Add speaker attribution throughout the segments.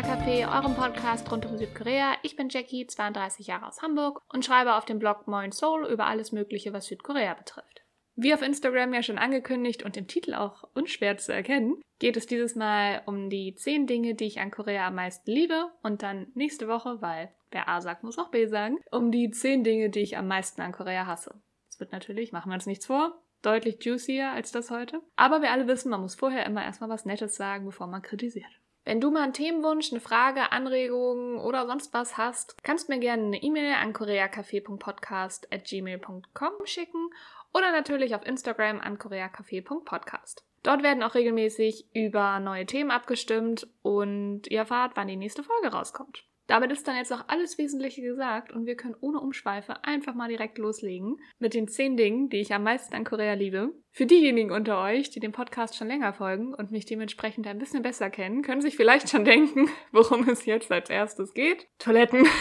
Speaker 1: Korea Café, eurem Podcast rund um Südkorea. Ich bin Jackie, 32 Jahre aus Hamburg und schreibe auf dem Blog Moin Seoul über alles Mögliche, was Südkorea betrifft. Wie auf Instagram ja schon angekündigt und im Titel auch unschwer zu erkennen, geht es dieses Mal um die 10 Dinge, die ich an Korea am meisten liebe und dann nächste Woche, weil wer A sagt, muss auch B sagen, um die 10 Dinge, die ich am meisten an Korea hasse. Es wird natürlich, machen wir uns nichts vor, deutlich juicier als das heute. Aber wir alle wissen, man muss vorher immer erstmal was Nettes sagen, bevor man kritisiert. Wenn du mal einen Themenwunsch, eine Frage, Anregungen oder sonst was hast, kannst du mir gerne eine E-Mail an koreacafé.podcast.gmail.com schicken oder natürlich auf Instagram an koreacafé.podcast. Dort werden auch regelmäßig über neue Themen abgestimmt und ihr erfahrt, wann die nächste Folge rauskommt. Damit ist dann jetzt auch alles Wesentliche gesagt und wir können ohne Umschweife einfach mal direkt loslegen mit den zehn Dingen, die ich am meisten an Korea liebe. Für diejenigen unter euch, die dem Podcast schon länger folgen und mich dementsprechend ein bisschen besser kennen, können sich vielleicht schon denken, worum es jetzt als erstes geht. Toiletten.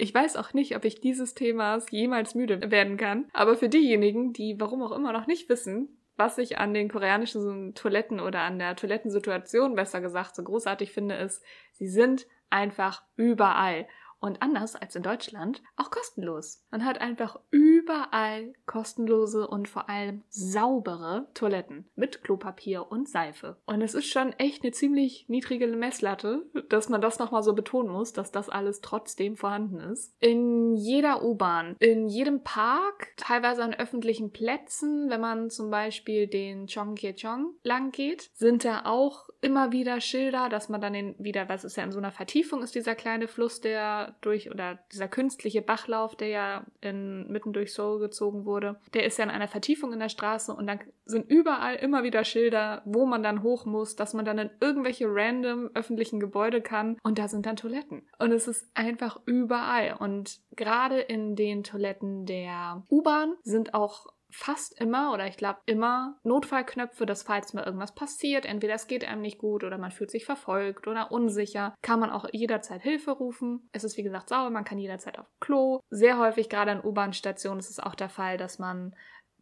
Speaker 1: Ich weiß auch nicht, ob ich dieses Themas jemals müde werden kann, aber für diejenigen, die warum auch immer noch nicht wissen, was ich an den koreanischen Toiletten oder an der Toilettensituation besser gesagt so großartig finde, ist, sie sind einfach überall. Und anders als in Deutschland auch kostenlos. Man hat einfach überall kostenlose und vor allem saubere Toiletten mit Klopapier und Seife. Und es ist schon echt eine ziemlich niedrige Messlatte, dass man das nochmal so betonen muss, dass das alles trotzdem vorhanden ist. In jeder U-Bahn, in jedem Park, teilweise an öffentlichen Plätzen, wenn man zum Beispiel den Chongkyechong lang geht, sind da auch immer wieder Schilder, dass man dann den wieder, was ist ja in so einer Vertiefung ist dieser kleine Fluss, der durch, oder dieser künstliche Bachlauf, der ja in, mitten durch Seoul gezogen wurde, der ist ja in einer Vertiefung in der Straße und dann sind überall immer wieder Schilder, wo man dann hoch muss, dass man dann in irgendwelche random öffentlichen Gebäude kann und da sind dann Toiletten. Und es ist einfach überall und gerade in den Toiletten der U-Bahn sind auch fast immer oder ich glaube immer Notfallknöpfe, dass falls mal irgendwas passiert, entweder es geht einem nicht gut oder man fühlt sich verfolgt oder unsicher, kann man auch jederzeit Hilfe rufen. Es ist wie gesagt sauber, man kann jederzeit auf Klo. Sehr häufig gerade an U-Bahn-Stationen ist es auch der Fall, dass man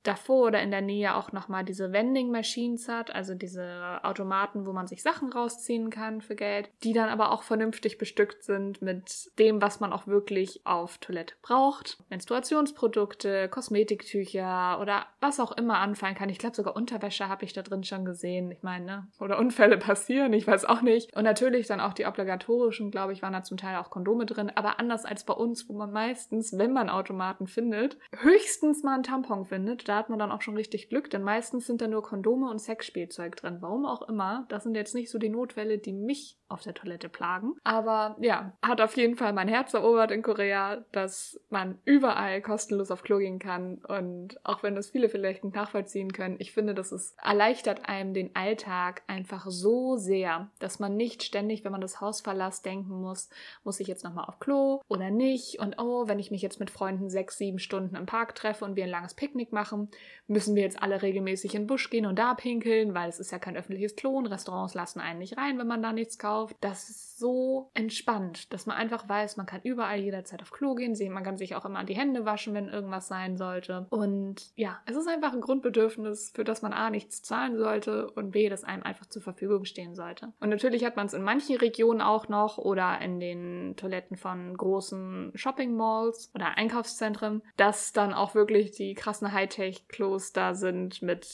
Speaker 1: davor oder in der Nähe auch nochmal diese Vending Machines hat, also diese Automaten, wo man sich Sachen rausziehen kann für Geld, die dann aber auch vernünftig bestückt sind mit dem, was man auch wirklich auf Toilette braucht. Menstruationsprodukte, Kosmetiktücher oder was auch immer anfallen kann. Ich glaube, sogar Unterwäsche habe ich da drin schon gesehen. Ich meine, ne? Oder Unfälle passieren, ich weiß auch nicht. Und natürlich dann auch die obligatorischen, glaube ich, waren da zum Teil auch Kondome drin, aber anders als bei uns, wo man meistens, wenn man Automaten findet, höchstens mal einen Tampon findet. Da hat man dann auch schon richtig Glück, denn meistens sind da nur Kondome und Sexspielzeug drin. Warum auch immer. Das sind jetzt nicht so die Notfälle, die mich auf der Toilette plagen. Aber ja, hat auf jeden Fall mein Herz erobert in Korea, dass man überall kostenlos auf Klo gehen kann. Und auch wenn das viele vielleicht nicht nachvollziehen können, ich finde, das ist erleichtert einem den Alltag einfach so sehr, dass man nicht ständig, wenn man das Haus verlässt, denken muss, muss ich jetzt nochmal auf Klo oder nicht? Und oh, wenn ich mich jetzt mit Freunden sechs, sieben Stunden im Park treffe und wir ein langes Picknick machen, müssen wir jetzt alle regelmäßig in den Busch gehen und da pinkeln, weil es ist ja kein öffentliches Klo und Restaurants lassen einen nicht rein, wenn man da nichts kauft gekauft. Das ist so entspannt, dass man einfach weiß, man kann überall jederzeit auf Klo gehen. Man kann sich auch immer die Hände waschen, wenn irgendwas sein sollte. Und ja, es ist einfach ein Grundbedürfnis, für das man A nichts zahlen sollte und B, das einem einfach zur Verfügung stehen sollte. Und natürlich hat man es in manchen Regionen auch noch oder in den Toiletten von großen Shopping Malls oder Einkaufszentren, dass dann auch wirklich die krassen Hightech-Klos da sind mit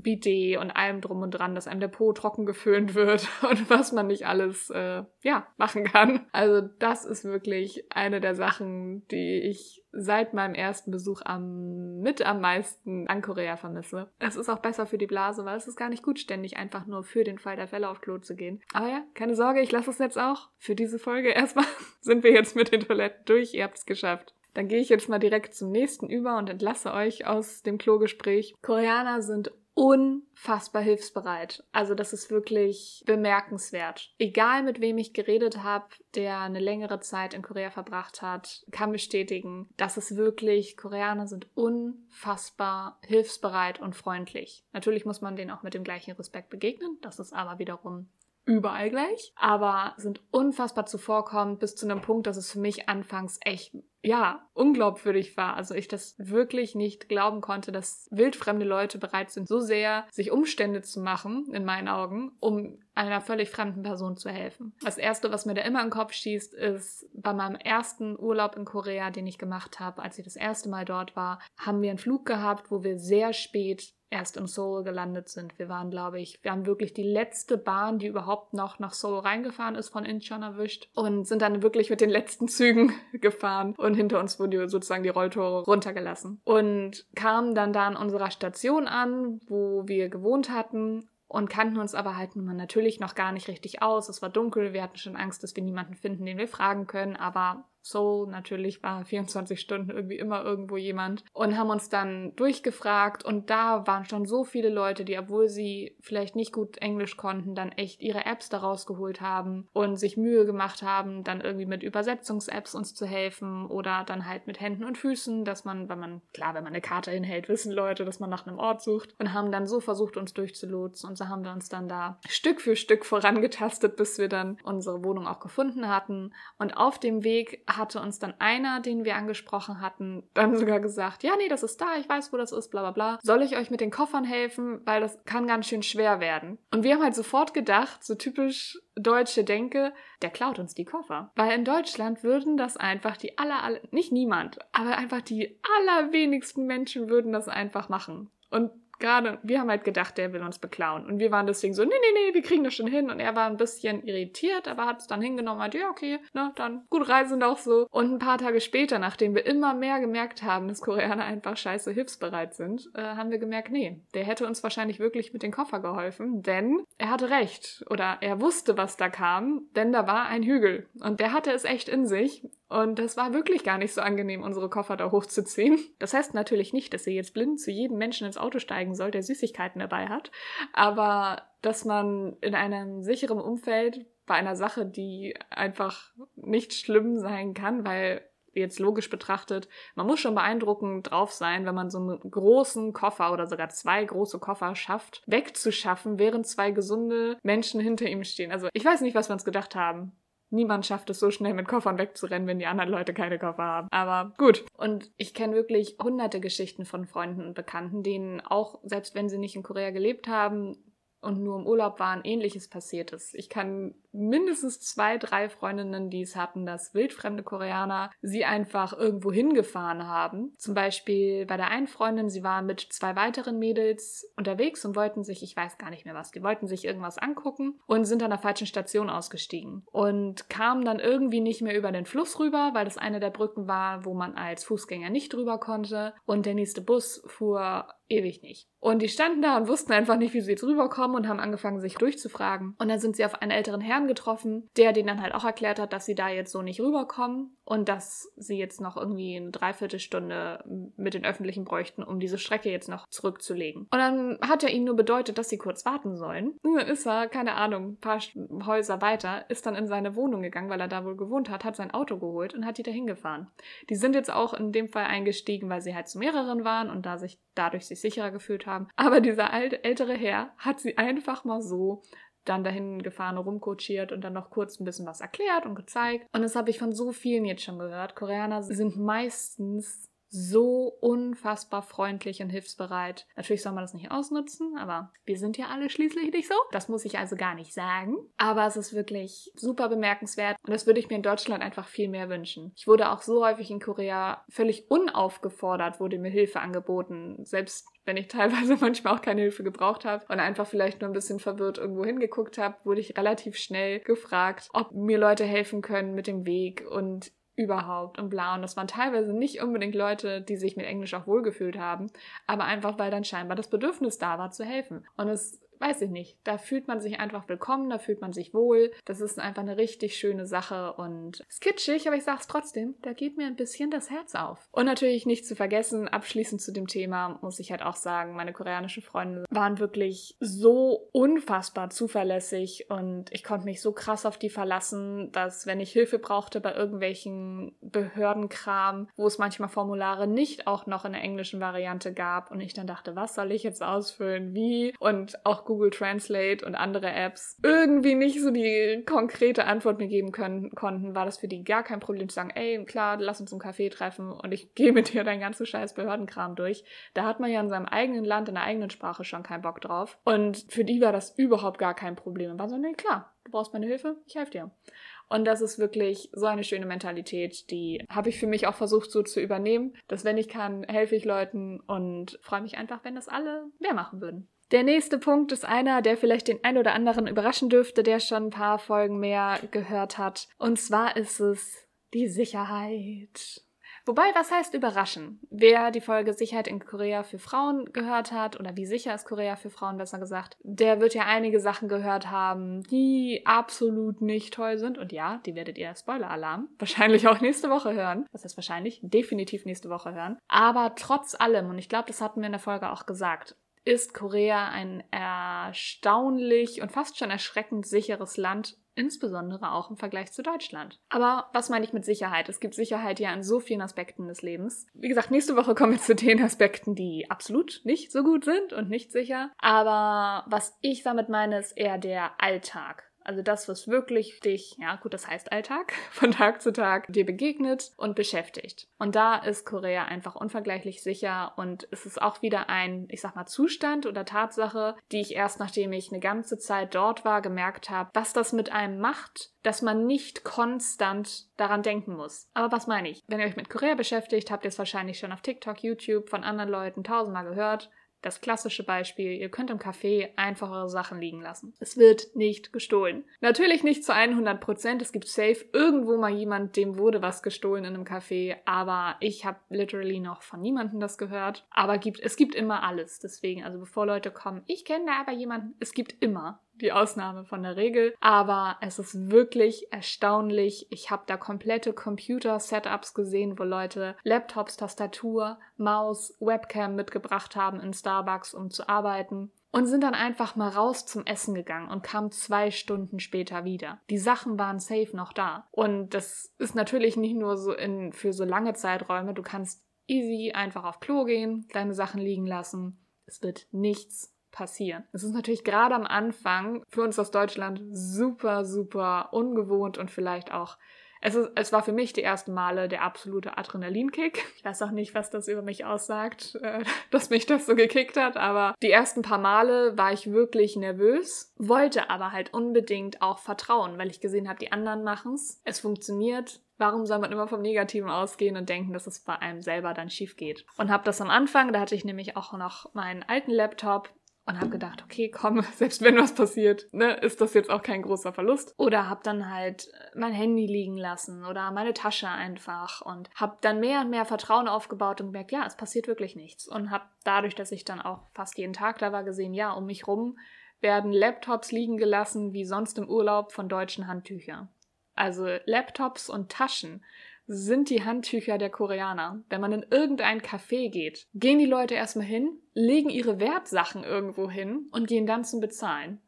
Speaker 1: Bidet und allem drum und dran, dass einem der Po trocken geföhnt wird und was man nicht alles äh, ja machen kann. Also das ist wirklich eine der Sachen, die ich seit meinem ersten Besuch am mit am meisten an Korea vermisse. Es ist auch besser für die Blase, weil es ist gar nicht gut, ständig einfach nur für den Fall der Fälle auf Klo zu gehen. Aber ja, keine Sorge, ich lasse es jetzt auch. Für diese Folge erstmal sind wir jetzt mit den Toiletten durch. Ihr habt es geschafft. Dann gehe ich jetzt mal direkt zum nächsten über und entlasse euch aus dem Klogespräch. Koreaner sind unfassbar hilfsbereit. Also das ist wirklich bemerkenswert. Egal mit wem ich geredet habe, der eine längere Zeit in Korea verbracht hat, kann bestätigen, dass es wirklich, Koreaner sind unfassbar hilfsbereit und freundlich. Natürlich muss man denen auch mit dem gleichen Respekt begegnen. Das ist aber wiederum überall gleich, aber sind unfassbar zuvorkommend bis zu einem Punkt, dass es für mich anfangs echt ja, unglaubwürdig war. Also ich das wirklich nicht glauben konnte, dass wildfremde Leute bereit sind, so sehr sich Umstände zu machen, in meinen Augen, um einer völlig fremden Person zu helfen. Das erste, was mir da immer im Kopf schießt, ist bei meinem ersten Urlaub in Korea, den ich gemacht habe, als ich das erste Mal dort war, haben wir einen Flug gehabt, wo wir sehr spät erst in Seoul gelandet sind. Wir waren, glaube ich, wir haben wirklich die letzte Bahn, die überhaupt noch nach Seoul reingefahren ist, von Incheon erwischt und sind dann wirklich mit den letzten Zügen gefahren und hinter uns wurden sozusagen die Rolltore runtergelassen und kamen dann da an unserer Station an, wo wir gewohnt hatten und kannten uns aber halt nun mal natürlich noch gar nicht richtig aus. Es war dunkel, wir hatten schon Angst, dass wir niemanden finden, den wir fragen können, aber so, natürlich war 24 Stunden irgendwie immer irgendwo jemand und haben uns dann durchgefragt und da waren schon so viele Leute, die, obwohl sie vielleicht nicht gut Englisch konnten, dann echt ihre Apps daraus geholt haben und sich Mühe gemacht haben, dann irgendwie mit Übersetzungs-Apps uns zu helfen oder dann halt mit Händen und Füßen, dass man, wenn man, klar, wenn man eine Karte hinhält, wissen Leute, dass man nach einem Ort sucht und haben dann so versucht, uns durchzulotsen und so haben wir uns dann da Stück für Stück vorangetastet, bis wir dann unsere Wohnung auch gefunden hatten. Und auf dem Weg hatte uns dann einer, den wir angesprochen hatten, dann sogar gesagt, ja, nee, das ist da, ich weiß, wo das ist, bla bla bla. Soll ich euch mit den Koffern helfen? Weil das kann ganz schön schwer werden. Und wir haben halt sofort gedacht, so typisch deutsche Denke, der klaut uns die Koffer. Weil in Deutschland würden das einfach die aller, aller nicht niemand, aber einfach die allerwenigsten Menschen würden das einfach machen. Und gerade, wir haben halt gedacht, der will uns beklauen. Und wir waren deswegen so, nee, nee, nee, wir kriegen das schon hin. Und er war ein bisschen irritiert, aber hat es dann hingenommen, meinte, ja, okay, na, dann gut reisen auch so. Und ein paar Tage später, nachdem wir immer mehr gemerkt haben, dass Koreaner einfach scheiße hilfsbereit sind, äh, haben wir gemerkt, nee, der hätte uns wahrscheinlich wirklich mit den Koffer geholfen, denn er hatte recht. Oder er wusste, was da kam, denn da war ein Hügel. Und der hatte es echt in sich. Und das war wirklich gar nicht so angenehm, unsere Koffer da hochzuziehen. Das heißt natürlich nicht, dass ihr jetzt blind zu jedem Menschen ins Auto steigen soll, der Süßigkeiten dabei hat. Aber dass man in einem sicheren Umfeld bei einer Sache, die einfach nicht schlimm sein kann, weil jetzt logisch betrachtet, man muss schon beeindruckend drauf sein, wenn man so einen großen Koffer oder sogar zwei große Koffer schafft, wegzuschaffen, während zwei gesunde Menschen hinter ihm stehen. Also ich weiß nicht, was wir uns gedacht haben niemand schafft es so schnell mit Koffern wegzurennen, wenn die anderen Leute keine Koffer haben. Aber gut. Und ich kenne wirklich hunderte Geschichten von Freunden und Bekannten, denen auch, selbst wenn sie nicht in Korea gelebt haben, und nur im Urlaub waren, ähnliches passiert ist. Ich kann mindestens zwei, drei Freundinnen, die es hatten, dass wildfremde Koreaner sie einfach irgendwo hingefahren haben. Zum Beispiel bei der einen Freundin, sie war mit zwei weiteren Mädels unterwegs und wollten sich, ich weiß gar nicht mehr was, die wollten sich irgendwas angucken und sind an der falschen Station ausgestiegen und kamen dann irgendwie nicht mehr über den Fluss rüber, weil das eine der Brücken war, wo man als Fußgänger nicht drüber konnte und der nächste Bus fuhr ewig nicht. Und die standen da und wussten einfach nicht, wie sie jetzt rüberkommen und haben angefangen, sich durchzufragen. Und dann sind sie auf einen älteren Herrn getroffen, der denen dann halt auch erklärt hat, dass sie da jetzt so nicht rüberkommen und dass sie jetzt noch irgendwie eine Dreiviertelstunde mit den Öffentlichen bräuchten, um diese Strecke jetzt noch zurückzulegen. Und dann hat er ihnen nur bedeutet, dass sie kurz warten sollen. Und dann ist er, keine Ahnung, ein paar Häuser weiter, ist dann in seine Wohnung gegangen, weil er da wohl gewohnt hat, hat sein Auto geholt und hat die dahin gefahren. Die sind jetzt auch in dem Fall eingestiegen, weil sie halt zu mehreren waren und da sich dadurch sich sicherer gefühlt haben. Aber dieser alte, ältere Herr hat sie einfach mal so dann dahin gefahren, rumcoachiert und dann noch kurz ein bisschen was erklärt und gezeigt. Und das habe ich von so vielen jetzt schon gehört. Koreaner sind meistens so unfassbar freundlich und hilfsbereit. Natürlich soll man das nicht ausnutzen, aber wir sind ja alle schließlich nicht so. Das muss ich also gar nicht sagen. Aber es ist wirklich super bemerkenswert und das würde ich mir in Deutschland einfach viel mehr wünschen. Ich wurde auch so häufig in Korea völlig unaufgefordert, wurde mir Hilfe angeboten. Selbst wenn ich teilweise manchmal auch keine Hilfe gebraucht habe und einfach vielleicht nur ein bisschen verwirrt irgendwo hingeguckt habe, wurde ich relativ schnell gefragt, ob mir Leute helfen können mit dem Weg und überhaupt und bla. Und das waren teilweise nicht unbedingt Leute, die sich mit Englisch auch wohlgefühlt haben, aber einfach, weil dann scheinbar das Bedürfnis da war, zu helfen. Und es weiß ich nicht. Da fühlt man sich einfach willkommen, da fühlt man sich wohl. Das ist einfach eine richtig schöne Sache und ist kitschig, aber ich sag's trotzdem, da geht mir ein bisschen das Herz auf. Und natürlich nicht zu vergessen, abschließend zu dem Thema muss ich halt auch sagen, meine koreanischen Freunde waren wirklich so unfassbar zuverlässig und ich konnte mich so krass auf die verlassen, dass wenn ich Hilfe brauchte bei irgendwelchen Behördenkram, wo es manchmal Formulare nicht auch noch in der englischen Variante gab und ich dann dachte, was soll ich jetzt ausfüllen, wie und auch gut Google Translate und andere Apps irgendwie nicht so die konkrete Antwort mir geben können, konnten, war das für die gar kein Problem zu sagen, ey, klar, lass uns im Café treffen und ich gehe mit dir dein ganzen scheiß Behördenkram durch. Da hat man ja in seinem eigenen Land, in der eigenen Sprache schon keinen Bock drauf. Und für die war das überhaupt gar kein Problem. Und war so, nee, klar, du brauchst meine Hilfe, ich helfe dir. Und das ist wirklich so eine schöne Mentalität, die habe ich für mich auch versucht so zu übernehmen, dass wenn ich kann, helfe ich Leuten und freue mich einfach, wenn das alle mehr machen würden. Der nächste Punkt ist einer, der vielleicht den ein oder anderen überraschen dürfte, der schon ein paar Folgen mehr gehört hat. Und zwar ist es die Sicherheit. Wobei, was heißt überraschen? Wer die Folge Sicherheit in Korea für Frauen gehört hat, oder wie sicher ist Korea für Frauen besser gesagt, der wird ja einige Sachen gehört haben, die absolut nicht toll sind. Und ja, die werdet ihr Spoiler-Alarm wahrscheinlich auch nächste Woche hören. Das heißt wahrscheinlich definitiv nächste Woche hören. Aber trotz allem, und ich glaube, das hatten wir in der Folge auch gesagt, ist Korea ein erstaunlich und fast schon erschreckend sicheres Land insbesondere auch im Vergleich zu Deutschland. Aber was meine ich mit Sicherheit? Es gibt Sicherheit ja in so vielen Aspekten des Lebens. Wie gesagt, nächste Woche kommen wir zu den Aspekten, die absolut nicht so gut sind und nicht sicher. Aber was ich damit meine, ist eher der Alltag. Also das, was wirklich dich, ja gut, das heißt Alltag, von Tag zu Tag dir begegnet und beschäftigt. Und da ist Korea einfach unvergleichlich sicher und es ist auch wieder ein, ich sag mal, Zustand oder Tatsache, die ich erst nachdem ich eine ganze Zeit dort war, gemerkt habe, was das mit einem macht, dass man nicht konstant daran denken muss. Aber was meine ich? Wenn ihr euch mit Korea beschäftigt, habt ihr es wahrscheinlich schon auf TikTok, YouTube von anderen Leuten tausendmal gehört. Das klassische Beispiel, ihr könnt im Café einfach eure Sachen liegen lassen. Es wird nicht gestohlen. Natürlich nicht zu 100 Prozent. Es gibt safe irgendwo mal jemand, dem wurde was gestohlen in einem Café, aber ich habe literally noch von niemandem das gehört. Aber gibt, es gibt immer alles. Deswegen, also bevor Leute kommen, ich kenne da aber jemanden, es gibt immer die Ausnahme von der Regel. Aber es ist wirklich erstaunlich. Ich habe da komplette Computer-Setups gesehen, wo Leute Laptops, Tastatur, Maus, Webcam mitgebracht haben in Starbucks, um zu arbeiten und sind dann einfach mal raus zum Essen gegangen und kamen zwei Stunden später wieder. Die Sachen waren safe noch da. Und das ist natürlich nicht nur so in, für so lange Zeiträume. Du kannst easy einfach auf Klo gehen, deine Sachen liegen lassen. Es wird nichts passieren. Es ist natürlich gerade am Anfang für uns aus Deutschland super, super ungewohnt und vielleicht auch es, ist, es war für mich die ersten Male der absolute Adrenalinkick. Ich weiß auch nicht, was das über mich aussagt, äh, dass mich das so gekickt hat, aber die ersten paar Male war ich wirklich nervös, wollte aber halt unbedingt auch vertrauen, weil ich gesehen habe, die anderen machen's. Es funktioniert. Warum soll man immer vom Negativen ausgehen und denken, dass es bei einem selber dann schief geht? Und habe das am Anfang, da hatte ich nämlich auch noch meinen alten Laptop, und habe gedacht, okay, komm, selbst wenn was passiert, ne, ist das jetzt auch kein großer Verlust. Oder habe dann halt mein Handy liegen lassen oder meine Tasche einfach und habe dann mehr und mehr Vertrauen aufgebaut und gemerkt, ja, es passiert wirklich nichts. Und habe dadurch, dass ich dann auch fast jeden Tag da war, gesehen, ja, um mich rum werden Laptops liegen gelassen wie sonst im Urlaub von deutschen Handtüchern. Also Laptops und Taschen sind die Handtücher der Koreaner. Wenn man in irgendein Café geht, gehen die Leute erstmal hin, legen ihre Wertsachen irgendwo hin und gehen dann zum Bezahlen.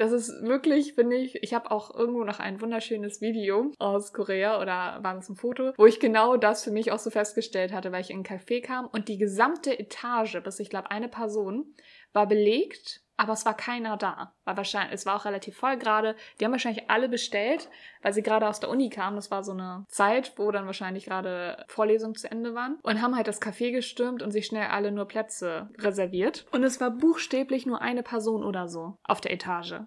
Speaker 1: Das ist wirklich, finde ich, ich habe auch irgendwo noch ein wunderschönes Video aus Korea oder war das ein Foto, wo ich genau das für mich auch so festgestellt hatte, weil ich in ein Café kam und die gesamte Etage, bis ich glaube eine Person, war belegt aber es war keiner da. War wahrscheinlich, es war auch relativ voll gerade. Die haben wahrscheinlich alle bestellt, weil sie gerade aus der Uni kamen. Das war so eine Zeit, wo dann wahrscheinlich gerade Vorlesungen zu Ende waren. Und haben halt das Café gestürmt und sich schnell alle nur Plätze reserviert. Und es war buchstäblich nur eine Person oder so auf der Etage.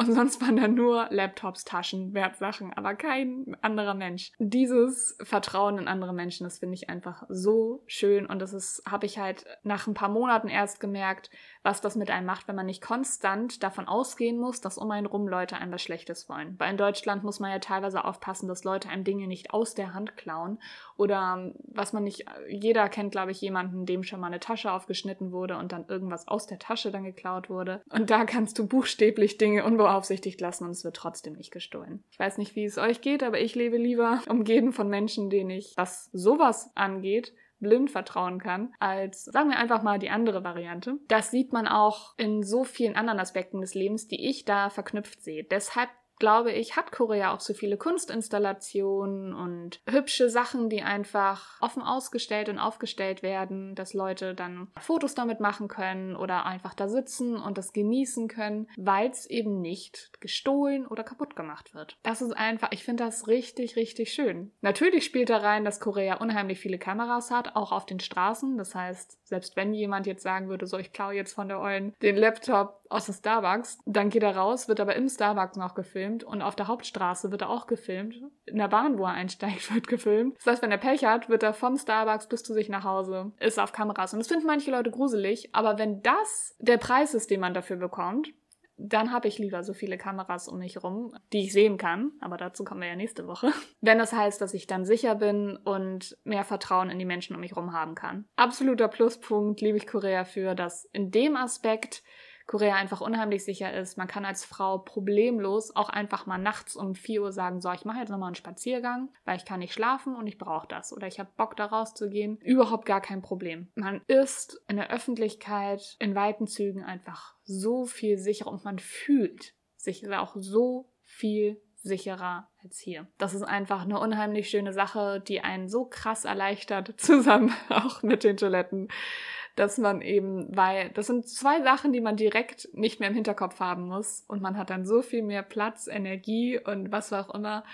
Speaker 1: Und sonst waren da nur Laptops, Taschen, Wertsachen, aber kein anderer Mensch. Dieses Vertrauen in andere Menschen, das finde ich einfach so schön. Und das habe ich halt nach ein paar Monaten erst gemerkt, was das mit einem macht, wenn man nicht konstant davon ausgehen muss, dass um einen rum Leute einem was Schlechtes wollen. Weil in Deutschland muss man ja teilweise aufpassen, dass Leute einem Dinge nicht aus der Hand klauen. Oder was man nicht, jeder kennt, glaube ich, jemanden, dem schon mal eine Tasche aufgeschnitten wurde und dann irgendwas aus der Tasche dann geklaut wurde. Und da kannst du buchstäblich Dinge unbeaufsichtigt lassen und es wird trotzdem nicht gestohlen. Ich weiß nicht, wie es euch geht, aber ich lebe lieber umgeben von Menschen, denen ich, was sowas angeht, blind vertrauen kann, als sagen wir einfach mal die andere Variante. Das sieht man auch in so vielen anderen Aspekten des Lebens, die ich da verknüpft sehe. Deshalb glaube ich, hat Korea auch so viele Kunstinstallationen und hübsche Sachen, die einfach offen ausgestellt und aufgestellt werden, dass Leute dann Fotos damit machen können oder einfach da sitzen und das genießen können, weil es eben nicht gestohlen oder kaputt gemacht wird. Das ist einfach, ich finde das richtig, richtig schön. Natürlich spielt da rein, dass Korea unheimlich viele Kameras hat, auch auf den Straßen. Das heißt, selbst wenn jemand jetzt sagen würde, so ich klaue jetzt von der Eulen den Laptop aus dem Starbucks, dann geht er raus, wird aber im Starbucks noch gefilmt und auf der Hauptstraße wird er auch gefilmt. In der Bahn, wo er einsteigt, wird gefilmt. Das heißt, wenn er Pech hat, wird er vom Starbucks bis zu sich nach Hause, ist auf Kameras. Und das finden manche Leute gruselig, aber wenn das der Preis ist, den man dafür bekommt, dann habe ich lieber so viele Kameras um mich rum, die ich sehen kann. Aber dazu kommen wir ja nächste Woche. Wenn das heißt, dass ich dann sicher bin und mehr Vertrauen in die Menschen um mich rum haben kann. Absoluter Pluspunkt liebe ich Korea für, dass in dem Aspekt Korea einfach unheimlich sicher ist. Man kann als Frau problemlos auch einfach mal nachts um 4 Uhr sagen, so, ich mache jetzt nochmal einen Spaziergang, weil ich kann nicht schlafen und ich brauche das. Oder ich habe Bock da rauszugehen. Überhaupt gar kein Problem. Man ist in der Öffentlichkeit in weiten Zügen einfach so viel sicherer und man fühlt sich auch so viel sicherer als hier. Das ist einfach eine unheimlich schöne Sache, die einen so krass erleichtert, zusammen auch mit den Toiletten dass man eben, weil das sind zwei Sachen, die man direkt nicht mehr im Hinterkopf haben muss und man hat dann so viel mehr Platz, Energie und was auch immer,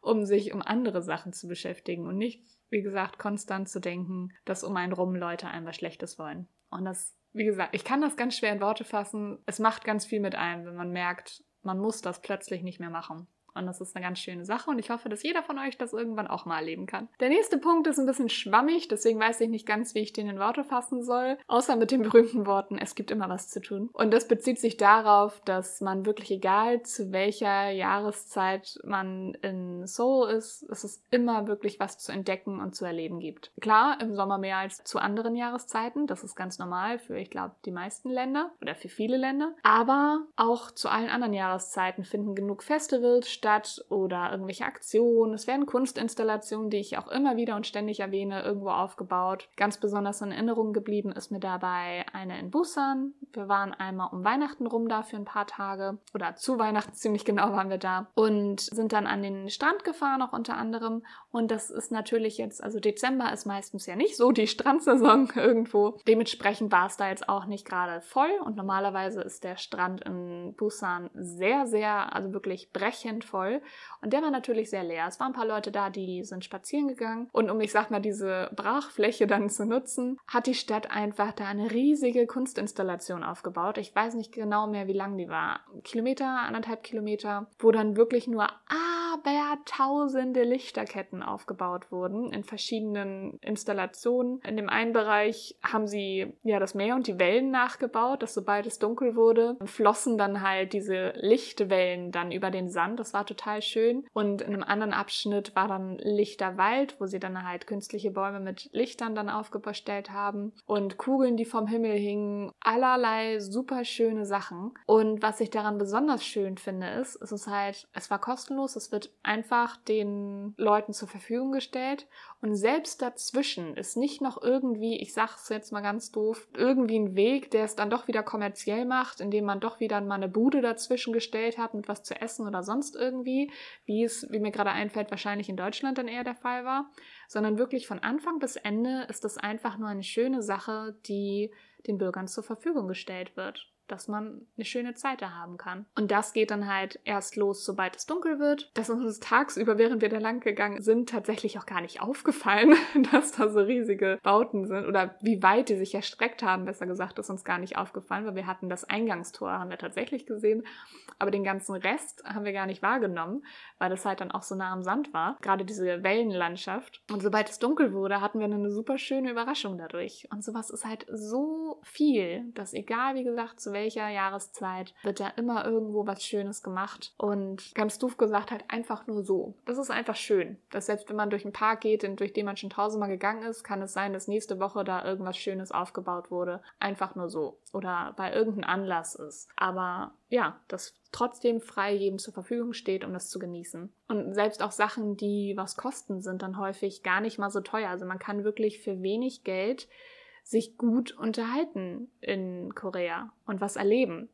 Speaker 1: um sich um andere Sachen zu beschäftigen und nicht, wie gesagt, konstant zu denken, dass um einen rum Leute einem was Schlechtes wollen. Und das, wie gesagt, ich kann das ganz schwer in Worte fassen. Es macht ganz viel mit einem, wenn man merkt, man muss das plötzlich nicht mehr machen. Und das ist eine ganz schöne Sache und ich hoffe, dass jeder von euch das irgendwann auch mal erleben kann. Der nächste Punkt ist ein bisschen schwammig, deswegen weiß ich nicht ganz, wie ich den in Worte fassen soll. Außer mit den berühmten Worten, es gibt immer was zu tun. Und das bezieht sich darauf, dass man wirklich egal zu welcher Jahreszeit man in Seoul ist, es immer wirklich was zu entdecken und zu erleben gibt. Klar, im Sommer mehr als zu anderen Jahreszeiten, das ist ganz normal für, ich glaube, die meisten Länder oder für viele Länder. Aber auch zu allen anderen Jahreszeiten finden genug Festivals statt statt oder irgendwelche Aktionen. Es werden Kunstinstallationen, die ich auch immer wieder und ständig erwähne, irgendwo aufgebaut. Ganz besonders in Erinnerung geblieben ist mir dabei eine in Busan. Wir waren einmal um Weihnachten rum da für ein paar Tage oder zu Weihnachten ziemlich genau waren wir da und sind dann an den Strand gefahren, auch unter anderem. Und das ist natürlich jetzt, also Dezember ist meistens ja nicht so die Strandsaison irgendwo. Dementsprechend war es da jetzt auch nicht gerade voll und normalerweise ist der Strand in Busan sehr, sehr, also wirklich brechend voll voll. Und der war natürlich sehr leer. Es waren ein paar Leute da, die sind spazieren gegangen. Und um, ich sag mal, diese Brachfläche dann zu nutzen, hat die Stadt einfach da eine riesige Kunstinstallation aufgebaut. Ich weiß nicht genau mehr, wie lang die war. Kilometer, anderthalb Kilometer, wo dann wirklich nur aber tausende Lichterketten aufgebaut wurden in verschiedenen Installationen. In dem einen Bereich haben sie ja das Meer und die Wellen nachgebaut, dass sobald es dunkel wurde, flossen dann halt diese Lichtwellen dann über den Sand. Das war total schön. Und in einem anderen Abschnitt war dann Lichterwald, wo sie dann halt künstliche Bäume mit Lichtern dann aufgestellt haben und Kugeln, die vom Himmel hingen. Allerlei super schöne Sachen. Und was ich daran besonders schön finde, ist, es ist halt, es war kostenlos, es wird einfach den Leuten zur Verfügung gestellt und selbst dazwischen ist nicht noch irgendwie, ich sag's jetzt mal ganz doof, irgendwie ein Weg, der es dann doch wieder kommerziell macht, indem man doch wieder mal eine Bude dazwischen gestellt hat mit was zu essen oder sonst irgendwie, wie es, wie mir gerade einfällt, wahrscheinlich in Deutschland dann eher der Fall war, sondern wirklich von Anfang bis Ende ist es einfach nur eine schöne Sache, die den Bürgern zur Verfügung gestellt wird dass man eine schöne Zeit da haben kann. Und das geht dann halt erst los, sobald es dunkel wird. Das ist uns tagsüber, während wir da lang gegangen sind, tatsächlich auch gar nicht aufgefallen, dass da so riesige Bauten sind oder wie weit die sich erstreckt haben, besser gesagt, ist uns gar nicht aufgefallen, weil wir hatten das Eingangstor, haben wir tatsächlich gesehen, aber den ganzen Rest haben wir gar nicht wahrgenommen, weil das halt dann auch so nah am Sand war, gerade diese Wellenlandschaft. Und sobald es dunkel wurde, hatten wir eine super schöne Überraschung dadurch. Und sowas ist halt so viel, dass egal, wie gesagt, zu welcher Jahreszeit wird da immer irgendwo was Schönes gemacht. Und ganz doof gesagt, halt einfach nur so. Das ist einfach schön. Dass selbst wenn man durch einen Park geht, durch den man schon tausendmal gegangen ist, kann es sein, dass nächste Woche da irgendwas Schönes aufgebaut wurde. Einfach nur so. Oder bei irgendeinem Anlass ist. Aber ja, das trotzdem frei jedem zur Verfügung steht, um das zu genießen. Und selbst auch Sachen, die was kosten, sind dann häufig gar nicht mal so teuer. Also man kann wirklich für wenig Geld sich gut unterhalten in Korea und was erleben.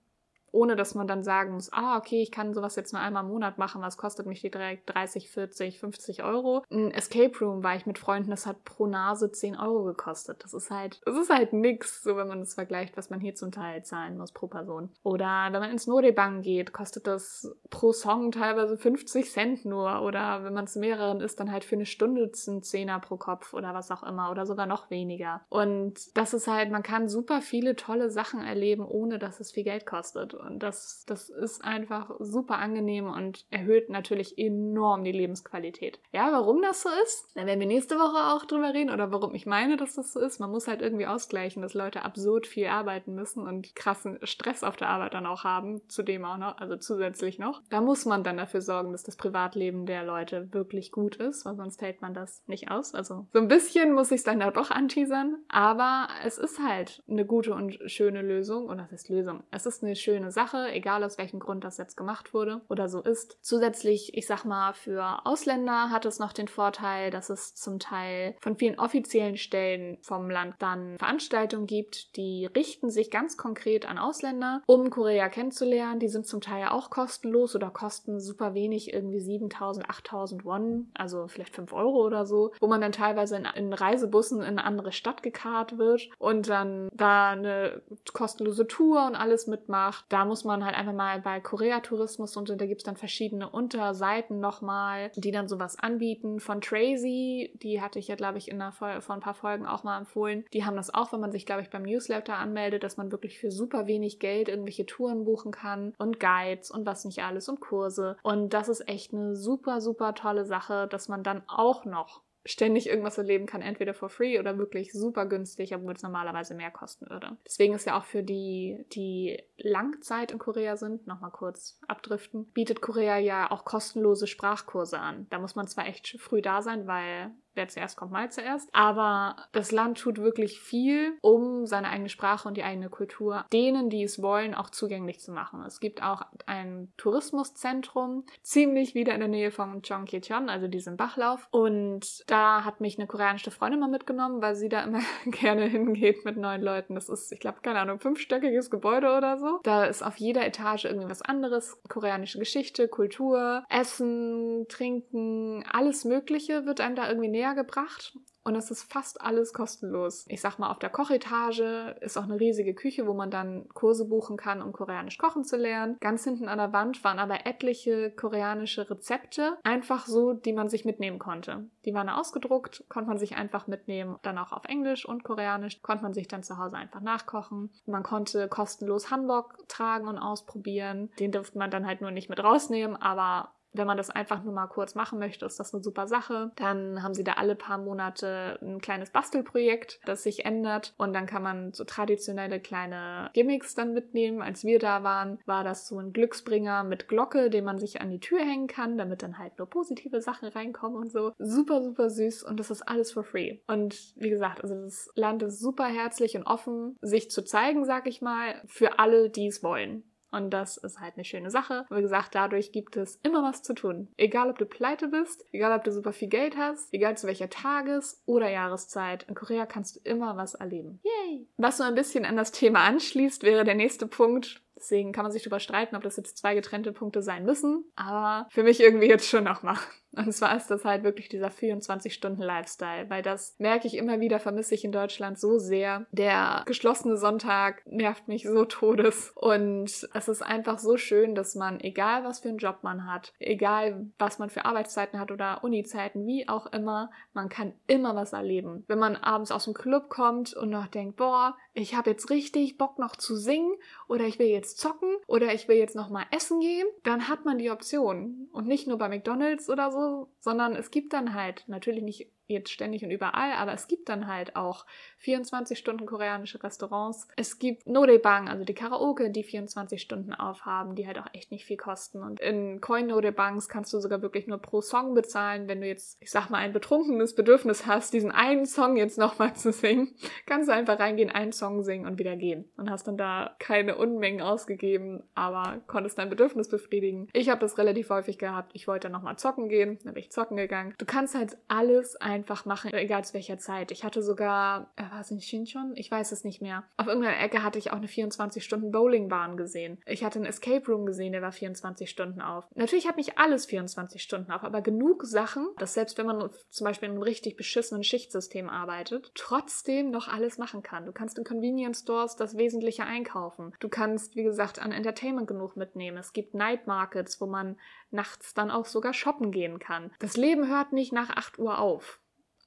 Speaker 1: Ohne dass man dann sagen muss, ah, okay, ich kann sowas jetzt nur einmal im Monat machen, was kostet mich die direkt 30, 40, 50 Euro. Ein Escape Room war ich mit Freunden, das hat pro Nase 10 Euro gekostet. Das ist halt, das ist halt nix, so wenn man das vergleicht, was man hier zum Teil zahlen muss pro Person. Oder wenn man ins Norebang geht, kostet das pro Song teilweise 50 Cent nur. Oder wenn man es mehreren ist, dann halt für eine Stunde ein Zehner pro Kopf oder was auch immer. Oder sogar noch weniger. Und das ist halt, man kann super viele tolle Sachen erleben, ohne dass es viel Geld kostet. Und das, das ist einfach super angenehm und erhöht natürlich enorm die Lebensqualität. Ja, warum das so ist, da werden wir nächste Woche auch drüber reden oder warum ich meine, dass das so ist. Man muss halt irgendwie ausgleichen, dass Leute absurd viel arbeiten müssen und krassen Stress auf der Arbeit dann auch haben, zudem auch noch, also zusätzlich noch. Da muss man dann dafür sorgen, dass das Privatleben der Leute wirklich gut ist, weil sonst hält man das nicht aus. Also so ein bisschen muss ich es dann da doch anteasern, aber es ist halt eine gute und schöne Lösung. Und das ist Lösung. Es ist eine schöne Sache, egal aus welchem Grund das jetzt gemacht wurde oder so ist. Zusätzlich, ich sag mal, für Ausländer hat es noch den Vorteil, dass es zum Teil von vielen offiziellen Stellen vom Land dann Veranstaltungen gibt, die richten sich ganz konkret an Ausländer, um Korea kennenzulernen. Die sind zum Teil auch kostenlos oder kosten super wenig, irgendwie 7000, 8000 Won, also vielleicht 5 Euro oder so, wo man dann teilweise in, in Reisebussen in eine andere Stadt gekarrt wird und dann da eine kostenlose Tour und alles mitmacht. Da muss man halt einfach mal bei Korea Tourismus und da gibt es dann verschiedene Unterseiten nochmal, die dann sowas anbieten. Von Tracy, die hatte ich ja, glaube ich, in einer vor ein paar Folgen auch mal empfohlen. Die haben das auch, wenn man sich, glaube ich, beim Newsletter anmeldet, dass man wirklich für super wenig Geld irgendwelche Touren buchen kann und Guides und was nicht alles und Kurse. Und das ist echt eine super, super tolle Sache, dass man dann auch noch ständig irgendwas erleben kann, entweder for free oder wirklich super günstig, obwohl es normalerweise mehr kosten würde. Deswegen ist ja auch für die, die Langzeit in Korea sind, nochmal kurz abdriften, bietet Korea ja auch kostenlose Sprachkurse an. Da muss man zwar echt früh da sein, weil wer zuerst kommt, mal zuerst. Aber das Land tut wirklich viel, um seine eigene Sprache und die eigene Kultur denen, die es wollen, auch zugänglich zu machen. Es gibt auch ein Tourismuszentrum, ziemlich wieder in der Nähe von Cheonggyecheon, also diesem Bachlauf. Und da hat mich eine koreanische Freundin mal mitgenommen, weil sie da immer gerne hingeht mit neuen Leuten. Das ist, ich glaube, keine Ahnung, fünfstöckiges Gebäude oder so. Da ist auf jeder Etage irgendwie was anderes. Koreanische Geschichte, Kultur, Essen, Trinken, alles Mögliche wird einem da irgendwie näher näher gebracht und es ist fast alles kostenlos. Ich sag mal, auf der Kochetage ist auch eine riesige Küche, wo man dann Kurse buchen kann, um koreanisch kochen zu lernen. Ganz hinten an der Wand waren aber etliche koreanische Rezepte, einfach so, die man sich mitnehmen konnte. Die waren ausgedruckt, konnte man sich einfach mitnehmen, dann auch auf Englisch und Koreanisch, konnte man sich dann zu Hause einfach nachkochen. Man konnte kostenlos Hanbok tragen und ausprobieren. Den durfte man dann halt nur nicht mit rausnehmen, aber wenn man das einfach nur mal kurz machen möchte, ist das eine super Sache. Dann haben sie da alle paar Monate ein kleines Bastelprojekt, das sich ändert. Und dann kann man so traditionelle kleine Gimmicks dann mitnehmen. Als wir da waren, war das so ein Glücksbringer mit Glocke, den man sich an die Tür hängen kann, damit dann halt nur positive Sachen reinkommen und so. Super, super süß. Und das ist alles for free. Und wie gesagt, also das Land ist super herzlich und offen, sich zu zeigen, sag ich mal, für alle, die es wollen. Und das ist halt eine schöne Sache. Wie gesagt, dadurch gibt es immer was zu tun. Egal, ob du pleite bist, egal, ob du super viel Geld hast, egal zu welcher Tages- oder Jahreszeit. In Korea kannst du immer was erleben. Yay! Was so ein bisschen an das Thema anschließt, wäre der nächste Punkt. Deswegen kann man sich darüber streiten, ob das jetzt zwei getrennte Punkte sein müssen. Aber für mich irgendwie jetzt schon nochmal. Und zwar ist das halt wirklich dieser 24-Stunden-Lifestyle, weil das merke ich immer wieder, vermisse ich in Deutschland so sehr. Der geschlossene Sonntag nervt mich so todes. Und es ist einfach so schön, dass man, egal was für einen Job man hat, egal was man für Arbeitszeiten hat oder Unizeiten, wie auch immer, man kann immer was erleben. Wenn man abends aus dem Club kommt und noch denkt, boah, ich habe jetzt richtig Bock noch zu singen oder ich will jetzt zocken oder ich will jetzt noch mal essen gehen, dann hat man die Option. Und nicht nur bei McDonald's oder so, sondern es gibt dann halt natürlich nicht jetzt ständig und überall, aber es gibt dann halt auch 24 Stunden koreanische Restaurants. Es gibt Norebang, also die Karaoke, die 24 Stunden aufhaben, die halt auch echt nicht viel kosten. Und in Coin Norebangs kannst du sogar wirklich nur pro Song bezahlen, wenn du jetzt, ich sag mal, ein betrunkenes Bedürfnis hast, diesen einen Song jetzt nochmal zu singen. Kannst du einfach reingehen, einen Song singen und wieder gehen. Und hast dann da keine Unmengen ausgegeben, aber konntest dein Bedürfnis befriedigen. Ich habe das relativ häufig gehabt. Ich wollte nochmal zocken gehen, dann bin ich zocken gegangen. Du kannst halt alles einfach einfach machen, egal zu welcher Zeit. Ich hatte sogar, äh, war es in Shinchon? Ich weiß es nicht mehr. Auf irgendeiner Ecke hatte ich auch eine 24-Stunden-Bowlingbahn gesehen. Ich hatte einen Escape Room gesehen, der war 24 Stunden auf. Natürlich hat nicht alles 24 Stunden auf, aber genug Sachen, dass selbst wenn man zum Beispiel in einem richtig beschissenen Schichtsystem arbeitet, trotzdem noch alles machen kann. Du kannst in Convenience Stores das Wesentliche einkaufen. Du kannst, wie gesagt, an Entertainment genug mitnehmen. Es gibt Night Markets, wo man nachts dann auch sogar shoppen gehen kann. Das Leben hört nicht nach 8 Uhr auf.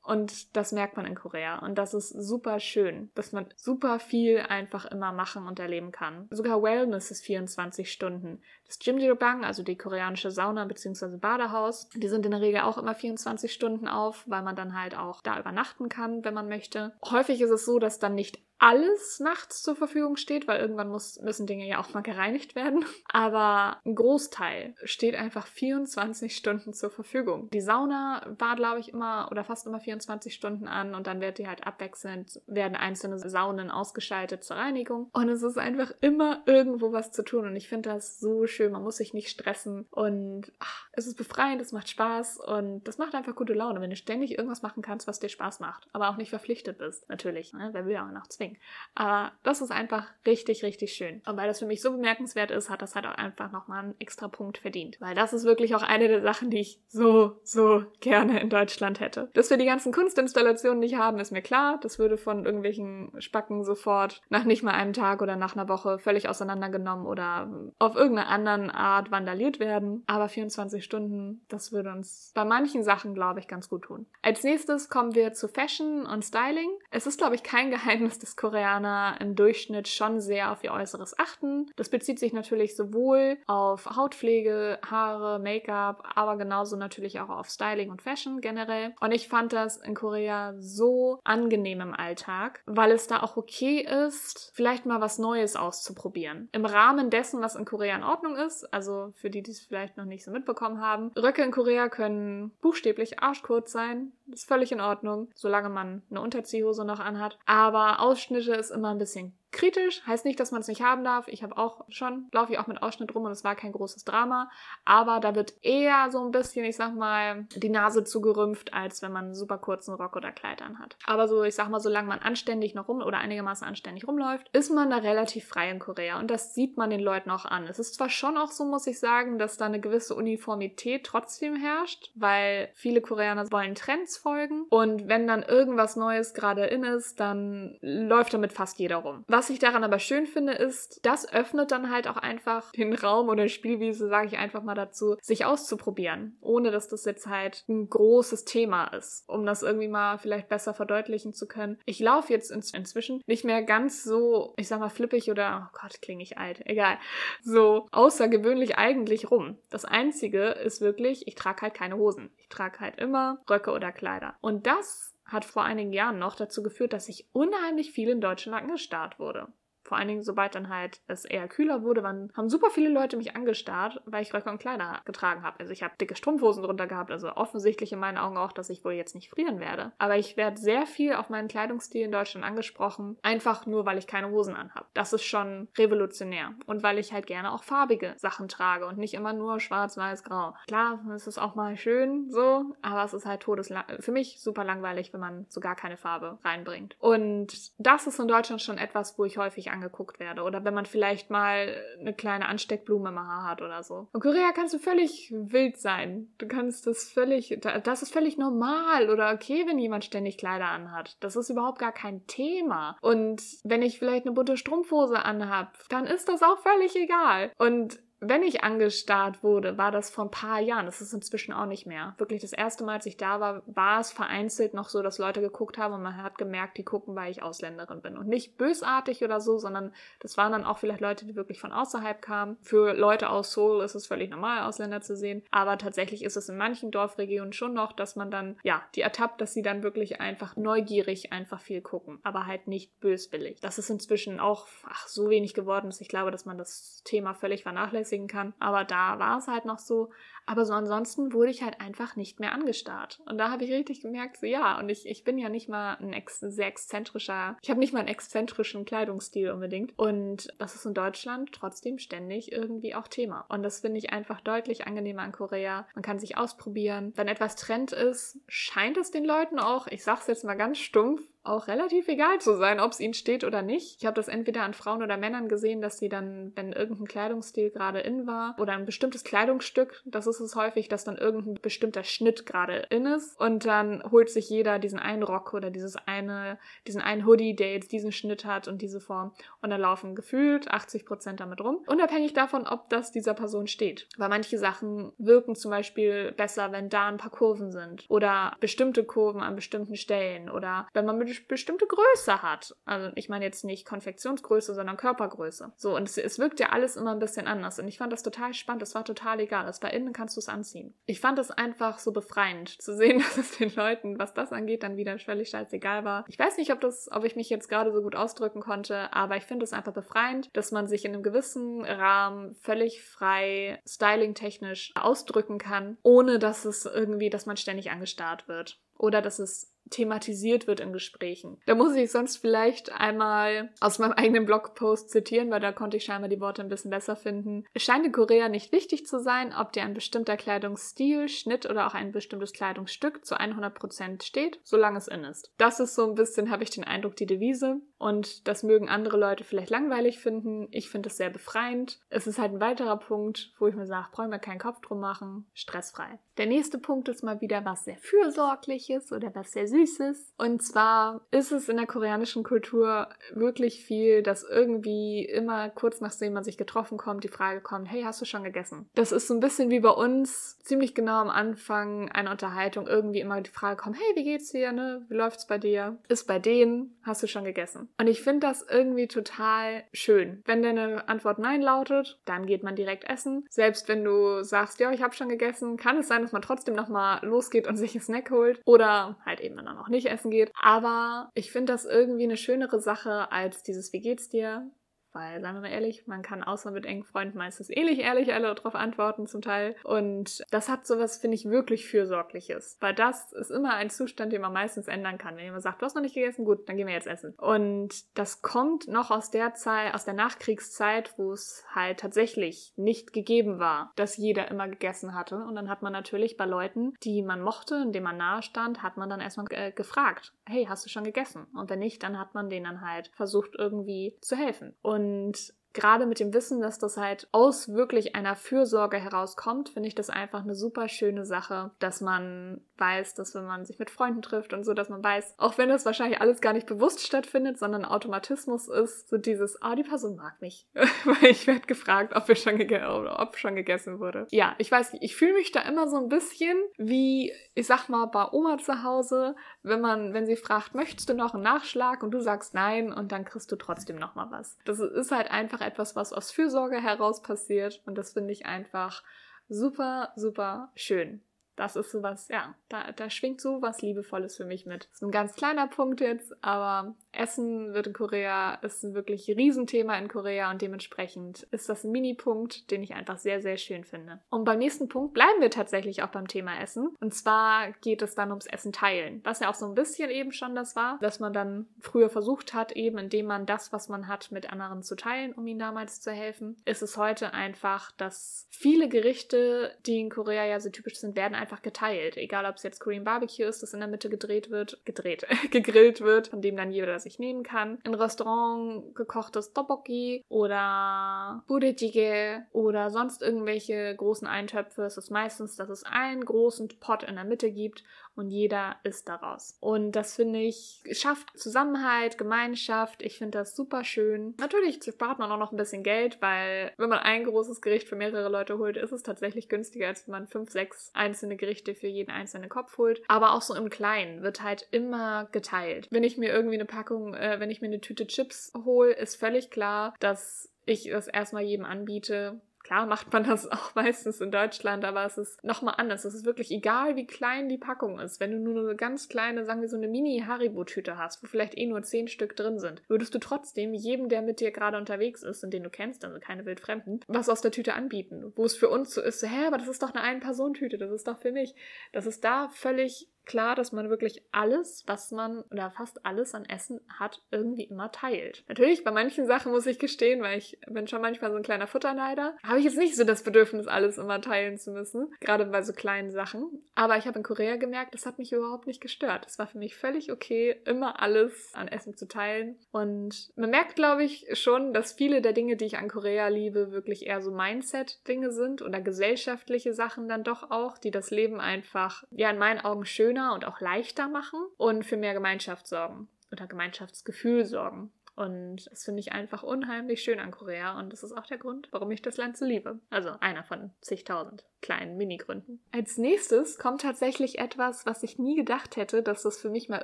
Speaker 1: Und das merkt man in Korea. Und das ist super schön, dass man super viel einfach immer machen und erleben kann. Sogar Wellness ist 24 Stunden. Das Jimjilbang, also die koreanische Sauna bzw. Badehaus, die sind in der Regel auch immer 24 Stunden auf, weil man dann halt auch da übernachten kann, wenn man möchte. Häufig ist es so, dass dann nicht alles nachts zur Verfügung steht, weil irgendwann muss, müssen Dinge ja auch mal gereinigt werden. Aber ein Großteil steht einfach 24 Stunden zur Verfügung. Die Sauna war, glaube ich, immer oder fast immer 24 Stunden an und dann wird die halt abwechselnd, werden einzelne Saunen ausgeschaltet zur Reinigung. Und es ist einfach immer irgendwo was zu tun und ich finde das so schön. Man muss sich nicht stressen und ach, es ist befreiend, es macht Spaß und das macht einfach gute Laune, wenn du ständig irgendwas machen kannst, was dir Spaß macht, aber auch nicht verpflichtet bist. Natürlich, ne? wer will ja auch zwingen. Ding. Aber das ist einfach richtig, richtig schön. Und weil das für mich so bemerkenswert ist, hat das halt auch einfach nochmal einen extra Punkt verdient. Weil das ist wirklich auch eine der Sachen, die ich so, so gerne in Deutschland hätte. Dass wir die ganzen Kunstinstallationen nicht haben, ist mir klar. Das würde von irgendwelchen Spacken sofort nach nicht mal einem Tag oder nach einer Woche völlig auseinandergenommen oder auf irgendeine andere Art vandaliert werden. Aber 24 Stunden, das würde uns bei manchen Sachen, glaube ich, ganz gut tun. Als nächstes kommen wir zu Fashion und Styling. Es ist, glaube ich, kein Geheimnis, dass Koreaner im Durchschnitt schon sehr auf ihr Äußeres achten. Das bezieht sich natürlich sowohl auf Hautpflege, Haare, Make-up, aber genauso natürlich auch auf Styling und Fashion generell. Und ich fand das in Korea so angenehm im Alltag, weil es da auch okay ist, vielleicht mal was Neues auszuprobieren. Im Rahmen dessen, was in Korea in Ordnung ist, also für die, die es vielleicht noch nicht so mitbekommen haben, Röcke in Korea können buchstäblich arschkurz sein. Das ist völlig in Ordnung, solange man eine Unterziehhose noch anhat. Aber Ausschnitt Ausschnitte ist immer ein bisschen kritisch. Heißt nicht, dass man es nicht haben darf. Ich habe auch schon, laufe ich auch mit Ausschnitt rum und es war kein großes Drama. Aber da wird eher so ein bisschen, ich sag mal, die Nase zugerümpft, als wenn man einen super kurzen Rock oder Kleid anhat. Aber so, ich sag mal, solange man anständig noch rum oder einigermaßen anständig rumläuft, ist man da relativ frei in Korea. Und das sieht man den Leuten auch an. Es ist zwar schon auch so, muss ich sagen, dass da eine gewisse Uniformität trotzdem herrscht, weil viele Koreaner wollen Trends folgen. Und wenn dann irgendwas Neues gerade in ist, dann läuft damit fast jeder rum. Was was ich daran aber schön finde, ist, das öffnet dann halt auch einfach den Raum oder Spielwiese, sage ich einfach mal dazu, sich auszuprobieren, ohne dass das jetzt halt ein großes Thema ist, um das irgendwie mal vielleicht besser verdeutlichen zu können. Ich laufe jetzt in inzwischen nicht mehr ganz so, ich sag mal, flippig oder, oh Gott, klinge ich alt, egal, so außergewöhnlich eigentlich rum. Das Einzige ist wirklich, ich trage halt keine Hosen. Ich trage halt immer Röcke oder Kleider. Und das hat vor einigen Jahren noch dazu geführt, dass ich unheimlich viel in Deutschland angestarrt wurde. Vor allen Dingen, sobald dann halt es eher kühler wurde, waren, haben super viele Leute mich angestarrt, weil ich Röcke und Kleider getragen habe. Also ich habe dicke Strumpfhosen drunter gehabt, also offensichtlich in meinen Augen auch, dass ich wohl jetzt nicht frieren werde. Aber ich werde sehr viel auf meinen Kleidungsstil in Deutschland angesprochen, einfach nur, weil ich keine Hosen anhabe. Das ist schon revolutionär. Und weil ich halt gerne auch farbige Sachen trage und nicht immer nur schwarz, weiß, grau. Klar, es ist auch mal schön so, aber es ist halt todeslang für mich super langweilig, wenn man so gar keine Farbe reinbringt. Und das ist in Deutschland schon etwas, wo ich häufig angeguckt werde. Oder wenn man vielleicht mal eine kleine Ansteckblume im Haar hat oder so. In Korea kannst du völlig wild sein. Du kannst das völlig, das ist völlig normal oder okay, wenn jemand ständig Kleider anhat. Das ist überhaupt gar kein Thema. Und wenn ich vielleicht eine bunte Strumpfhose anhab, dann ist das auch völlig egal. Und wenn ich angestarrt wurde, war das vor ein paar Jahren. Das ist inzwischen auch nicht mehr. Wirklich das erste Mal, als ich da war, war es vereinzelt noch so, dass Leute geguckt haben und man hat gemerkt, die gucken, weil ich Ausländerin bin. Und nicht bösartig oder so, sondern das waren dann auch vielleicht Leute, die wirklich von außerhalb kamen. Für Leute aus Seoul ist es völlig normal, Ausländer zu sehen. Aber tatsächlich ist es in manchen Dorfregionen schon noch, dass man dann, ja, die ertappt, dass sie dann wirklich einfach neugierig einfach viel gucken. Aber halt nicht böswillig. Das ist inzwischen auch, ach, so wenig geworden, dass ich glaube, dass man das Thema völlig vernachlässigt vernachlässigen kann. Aber da war es halt noch so. Aber so ansonsten wurde ich halt einfach nicht mehr angestarrt. Und da habe ich richtig gemerkt, so ja, und ich, ich bin ja nicht mal ein ex sehr exzentrischer, ich habe nicht mal einen exzentrischen Kleidungsstil unbedingt. Und das ist in Deutschland trotzdem ständig irgendwie auch Thema. Und das finde ich einfach deutlich angenehmer an Korea. Man kann sich ausprobieren. Wenn etwas Trend ist, scheint es den Leuten auch, ich sag's jetzt mal ganz stumpf, auch relativ egal zu sein, ob es ihnen steht oder nicht. Ich habe das entweder an Frauen oder Männern gesehen, dass sie dann, wenn irgendein Kleidungsstil gerade in war oder ein bestimmtes Kleidungsstück, das ist es häufig, dass dann irgendein bestimmter Schnitt gerade in ist und dann holt sich jeder diesen einen Rock oder dieses eine, diesen einen Hoodie, der jetzt diesen Schnitt hat und diese Form und dann laufen gefühlt 80 Prozent damit rum, unabhängig davon, ob das dieser Person steht. Weil manche Sachen wirken zum Beispiel besser, wenn da ein paar Kurven sind oder bestimmte Kurven an bestimmten Stellen oder wenn man mit bestimmte Größe hat. Also ich meine jetzt nicht Konfektionsgröße, sondern Körpergröße. So, und es, es wirkt ja alles immer ein bisschen anders. Und ich fand das total spannend. Es war total egal. Es war innen, kannst du es anziehen. Ich fand es einfach so befreiend zu sehen, dass es den Leuten, was das angeht, dann wieder völlig scheißegal war. Ich weiß nicht, ob das, ob ich mich jetzt gerade so gut ausdrücken konnte, aber ich finde es einfach befreiend, dass man sich in einem gewissen Rahmen völlig frei, stylingtechnisch ausdrücken kann, ohne dass es irgendwie, dass man ständig angestarrt wird. Oder dass es thematisiert wird in Gesprächen. Da muss ich sonst vielleicht einmal aus meinem eigenen Blogpost zitieren, weil da konnte ich scheinbar die Worte ein bisschen besser finden. Es scheint in Korea nicht wichtig zu sein, ob dir ein bestimmter Kleidungsstil, Schnitt oder auch ein bestimmtes Kleidungsstück zu 100% steht, solange es in ist. Das ist so ein bisschen, habe ich den Eindruck, die Devise. Und das mögen andere Leute vielleicht langweilig finden. Ich finde es sehr befreiend. Es ist halt ein weiterer Punkt, wo ich mir sage, brauche mir keinen Kopf drum machen, stressfrei. Der nächste Punkt ist mal wieder was sehr Fürsorgliches oder was sehr Süßes. Und zwar ist es in der koreanischen Kultur wirklich viel, dass irgendwie immer kurz nachdem man sich getroffen kommt, die Frage kommt, hey, hast du schon gegessen? Das ist so ein bisschen wie bei uns, ziemlich genau am Anfang einer Unterhaltung irgendwie immer die Frage kommt, hey, wie geht's dir, ne? Wie läuft's bei dir? Ist bei denen, hast du schon gegessen? Und ich finde das irgendwie total schön. Wenn deine Antwort Nein lautet, dann geht man direkt essen. Selbst wenn du sagst, ja, ich habe schon gegessen, kann es sein, dass man trotzdem nochmal losgeht und sich einen Snack holt. Oder halt eben dann auch nicht essen geht. Aber ich finde das irgendwie eine schönere Sache als dieses Wie geht's dir? Weil, sagen wir mal ehrlich, man kann außer mit engen Freunden meistens ähnlich ehrlich alle darauf antworten zum Teil. Und das hat sowas, finde ich, wirklich Fürsorgliches. Weil das ist immer ein Zustand, den man meistens ändern kann. Wenn jemand sagt, du hast noch nicht gegessen, gut, dann gehen wir jetzt essen. Und das kommt noch aus der Zeit, aus der Nachkriegszeit, wo es halt tatsächlich nicht gegeben war, dass jeder immer gegessen hatte. Und dann hat man natürlich bei Leuten, die man mochte, denen man nahe stand, hat man dann erstmal äh, gefragt, hey, hast du schon gegessen? Und wenn nicht, dann hat man denen halt versucht, irgendwie zu helfen. Und und gerade mit dem Wissen, dass das halt aus wirklich einer Fürsorge herauskommt, finde ich das einfach eine super schöne Sache, dass man weiß, dass wenn man sich mit Freunden trifft und so, dass man weiß, auch wenn das wahrscheinlich alles gar nicht bewusst stattfindet, sondern Automatismus ist, so dieses, ah, oh, die Person mag mich. Weil ich werde gefragt, ob, wir schon oder ob schon gegessen wurde. Ja, ich weiß nicht, ich fühle mich da immer so ein bisschen wie, ich sag mal, bei Oma zu Hause, wenn man, wenn sie fragt, möchtest du noch einen Nachschlag und du sagst nein und dann kriegst du trotzdem noch mal was. Das ist halt einfach etwas, was aus Fürsorge heraus passiert und das finde ich einfach super, super schön das ist sowas, ja, da, da schwingt so was Liebevolles für mich mit. Das ist ein ganz kleiner Punkt jetzt, aber Essen wird in Korea, ist ein wirklich Riesenthema in Korea und dementsprechend ist das ein Mini-Punkt, den ich einfach sehr, sehr schön finde. Und beim nächsten Punkt bleiben wir tatsächlich auch beim Thema Essen. Und zwar geht es dann ums Essen teilen, was ja auch so ein bisschen eben schon das war, dass man dann früher versucht hat, eben indem man das, was man hat, mit anderen zu teilen, um ihnen damals zu helfen. Ist es heute einfach, dass viele Gerichte, die in Korea ja so typisch sind, werden einfach geteilt. Egal, ob es jetzt Korean Barbecue ist, das in der Mitte gedreht wird, gedreht, gegrillt wird, von dem dann jeder sich nehmen kann. Ein Restaurant gekochtes Tteokbokki oder Burejjigae oder sonst irgendwelche großen Eintöpfe. Es ist meistens, dass es einen großen Pot in der Mitte gibt und jeder isst daraus. Und das finde ich, schafft Zusammenhalt, Gemeinschaft. Ich finde das super schön. Natürlich spart man auch noch ein bisschen Geld, weil wenn man ein großes Gericht für mehrere Leute holt, ist es tatsächlich günstiger, als wenn man fünf, sechs einzelne Gerichte für jeden einzelnen Kopf holt. Aber auch so im Kleinen wird halt immer geteilt. Wenn ich mir irgendwie eine Packung, äh, wenn ich mir eine Tüte Chips hole, ist völlig klar, dass ich das erstmal jedem anbiete Klar macht man das auch meistens in Deutschland, aber es ist nochmal anders. Es ist wirklich egal, wie klein die Packung ist. Wenn du nur eine ganz kleine, sagen wir so eine Mini-Haribo-Tüte hast, wo vielleicht eh nur zehn Stück drin sind, würdest du trotzdem jedem, der mit dir gerade unterwegs ist und den du kennst, also keine Wildfremden, was aus der Tüte anbieten. Wo es für uns so ist, so, hä, aber das ist doch eine Ein-Personen-Tüte, das ist doch für mich. Das ist da völlig klar, dass man wirklich alles, was man oder fast alles an Essen hat, irgendwie immer teilt. Natürlich, bei manchen Sachen muss ich gestehen, weil ich bin schon manchmal so ein kleiner Futterneider, habe ich jetzt nicht so das Bedürfnis, alles immer teilen zu müssen, gerade bei so kleinen Sachen. Aber ich habe in Korea gemerkt, das hat mich überhaupt nicht gestört. Es war für mich völlig okay, immer alles an Essen zu teilen. Und man merkt, glaube ich, schon, dass viele der Dinge, die ich an Korea liebe, wirklich eher so Mindset-Dinge sind oder gesellschaftliche Sachen dann doch auch, die das Leben einfach, ja, in meinen Augen schön schöner und auch leichter machen und für mehr Gemeinschaft sorgen oder Gemeinschaftsgefühl sorgen. Und das finde ich einfach unheimlich schön an Korea und das ist auch der Grund, warum ich das Land so liebe. Also einer von zigtausend kleinen Mini-Gründen. Als nächstes kommt tatsächlich etwas, was ich nie gedacht hätte, dass das für mich mal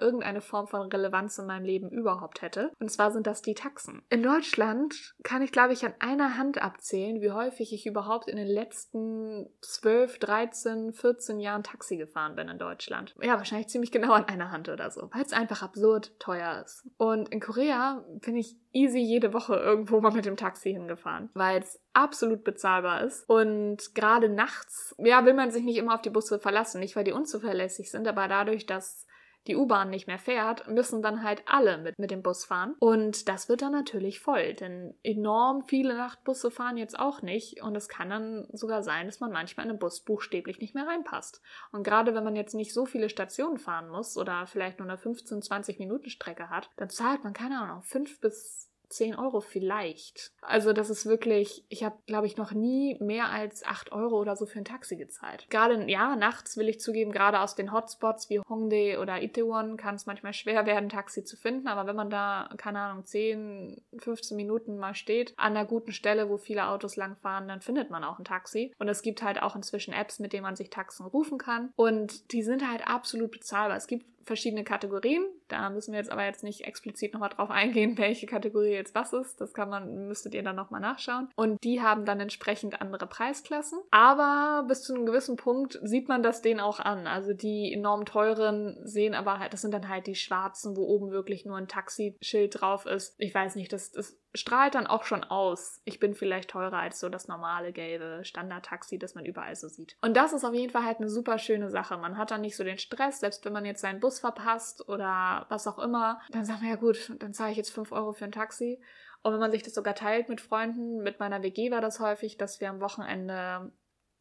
Speaker 1: irgendeine Form von Relevanz in meinem Leben überhaupt hätte. Und zwar sind das die Taxen. In Deutschland kann ich, glaube ich, an einer Hand abzählen, wie häufig ich überhaupt in den letzten 12, 13, 14 Jahren Taxi gefahren bin in Deutschland. Ja, wahrscheinlich ziemlich genau an einer Hand oder so, weil es einfach absurd teuer ist. Und in Korea bin ich easy jede Woche irgendwo mal mit dem Taxi hingefahren, weil es absolut bezahlbar ist. Und gerade nachts, ja, will man sich nicht immer auf die Busse verlassen, nicht weil die unzuverlässig sind, aber dadurch, dass die U-Bahn nicht mehr fährt, müssen dann halt alle mit, mit dem Bus fahren. Und das wird dann natürlich voll, denn enorm viele Nachtbusse fahren jetzt auch nicht. Und es kann dann sogar sein, dass man manchmal in einen Bus buchstäblich nicht mehr reinpasst. Und gerade wenn man jetzt nicht so viele Stationen fahren muss oder vielleicht nur eine 15, 20 Minuten Strecke hat, dann zahlt man, keine Ahnung, fünf bis 10 Euro vielleicht. Also das ist wirklich, ich habe, glaube ich, noch nie mehr als 8 Euro oder so für ein Taxi gezahlt. Gerade, ja, nachts will ich zugeben, gerade aus den Hotspots wie Hongdae oder Itaewon kann es manchmal schwer werden, ein Taxi zu finden. Aber wenn man da, keine Ahnung, 10, 15 Minuten mal steht, an einer guten Stelle, wo viele Autos langfahren, dann findet man auch ein Taxi. Und es gibt halt auch inzwischen Apps, mit denen man sich Taxen rufen kann. Und die sind halt absolut bezahlbar. Es gibt verschiedene Kategorien. Da müssen wir jetzt aber jetzt nicht explizit nochmal drauf eingehen, welche Kategorie jetzt was ist. Das kann man, müsstet ihr dann nochmal nachschauen. Und die haben dann entsprechend andere Preisklassen. Aber bis zu einem gewissen Punkt sieht man das denen auch an. Also die enorm teuren sehen aber halt, das sind dann halt die schwarzen, wo oben wirklich nur ein Taxischild drauf ist. Ich weiß nicht, das, das strahlt dann auch schon aus. Ich bin vielleicht teurer als so das normale gelbe Standard-Taxi, das man überall so sieht. Und das ist auf jeden Fall halt eine super schöne Sache. Man hat dann nicht so den Stress, selbst wenn man jetzt seinen Bus verpasst oder was auch immer. Dann sagt man ja gut, dann zahle ich jetzt 5 Euro für ein Taxi. Und wenn man sich das sogar teilt mit Freunden, mit meiner WG war das häufig, dass wir am Wochenende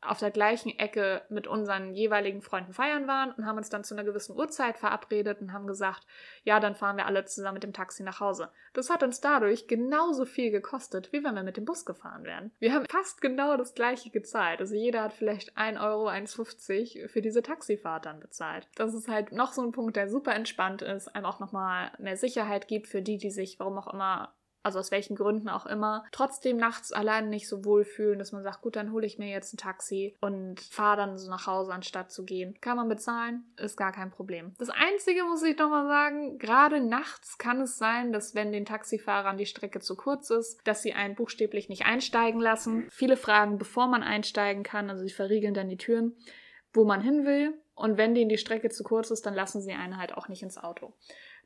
Speaker 1: auf der gleichen Ecke mit unseren jeweiligen Freunden feiern waren und haben uns dann zu einer gewissen Uhrzeit verabredet und haben gesagt, ja, dann fahren wir alle zusammen mit dem Taxi nach Hause. Das hat uns dadurch genauso viel gekostet, wie wenn wir mit dem Bus gefahren wären. Wir haben fast genau das gleiche gezahlt. Also jeder hat vielleicht 1 Euro, 1,50 für diese Taxifahrt dann bezahlt. Das ist halt noch so ein Punkt, der super entspannt ist, einem auch nochmal mehr Sicherheit gibt für die, die sich, warum auch immer, also aus welchen Gründen auch immer, trotzdem nachts allein nicht so wohl fühlen, dass man sagt, gut, dann hole ich mir jetzt ein Taxi und fahre dann so nach Hause, anstatt zu gehen. Kann man bezahlen, ist gar kein Problem. Das Einzige muss ich nochmal sagen, gerade nachts kann es sein, dass wenn den Taxifahrern die Strecke zu kurz ist, dass sie einen buchstäblich nicht einsteigen lassen. Viele fragen, bevor man einsteigen kann, also sie verriegeln dann die Türen, wo man hin will. Und wenn denen die Strecke zu kurz ist, dann lassen sie einen halt auch nicht ins Auto.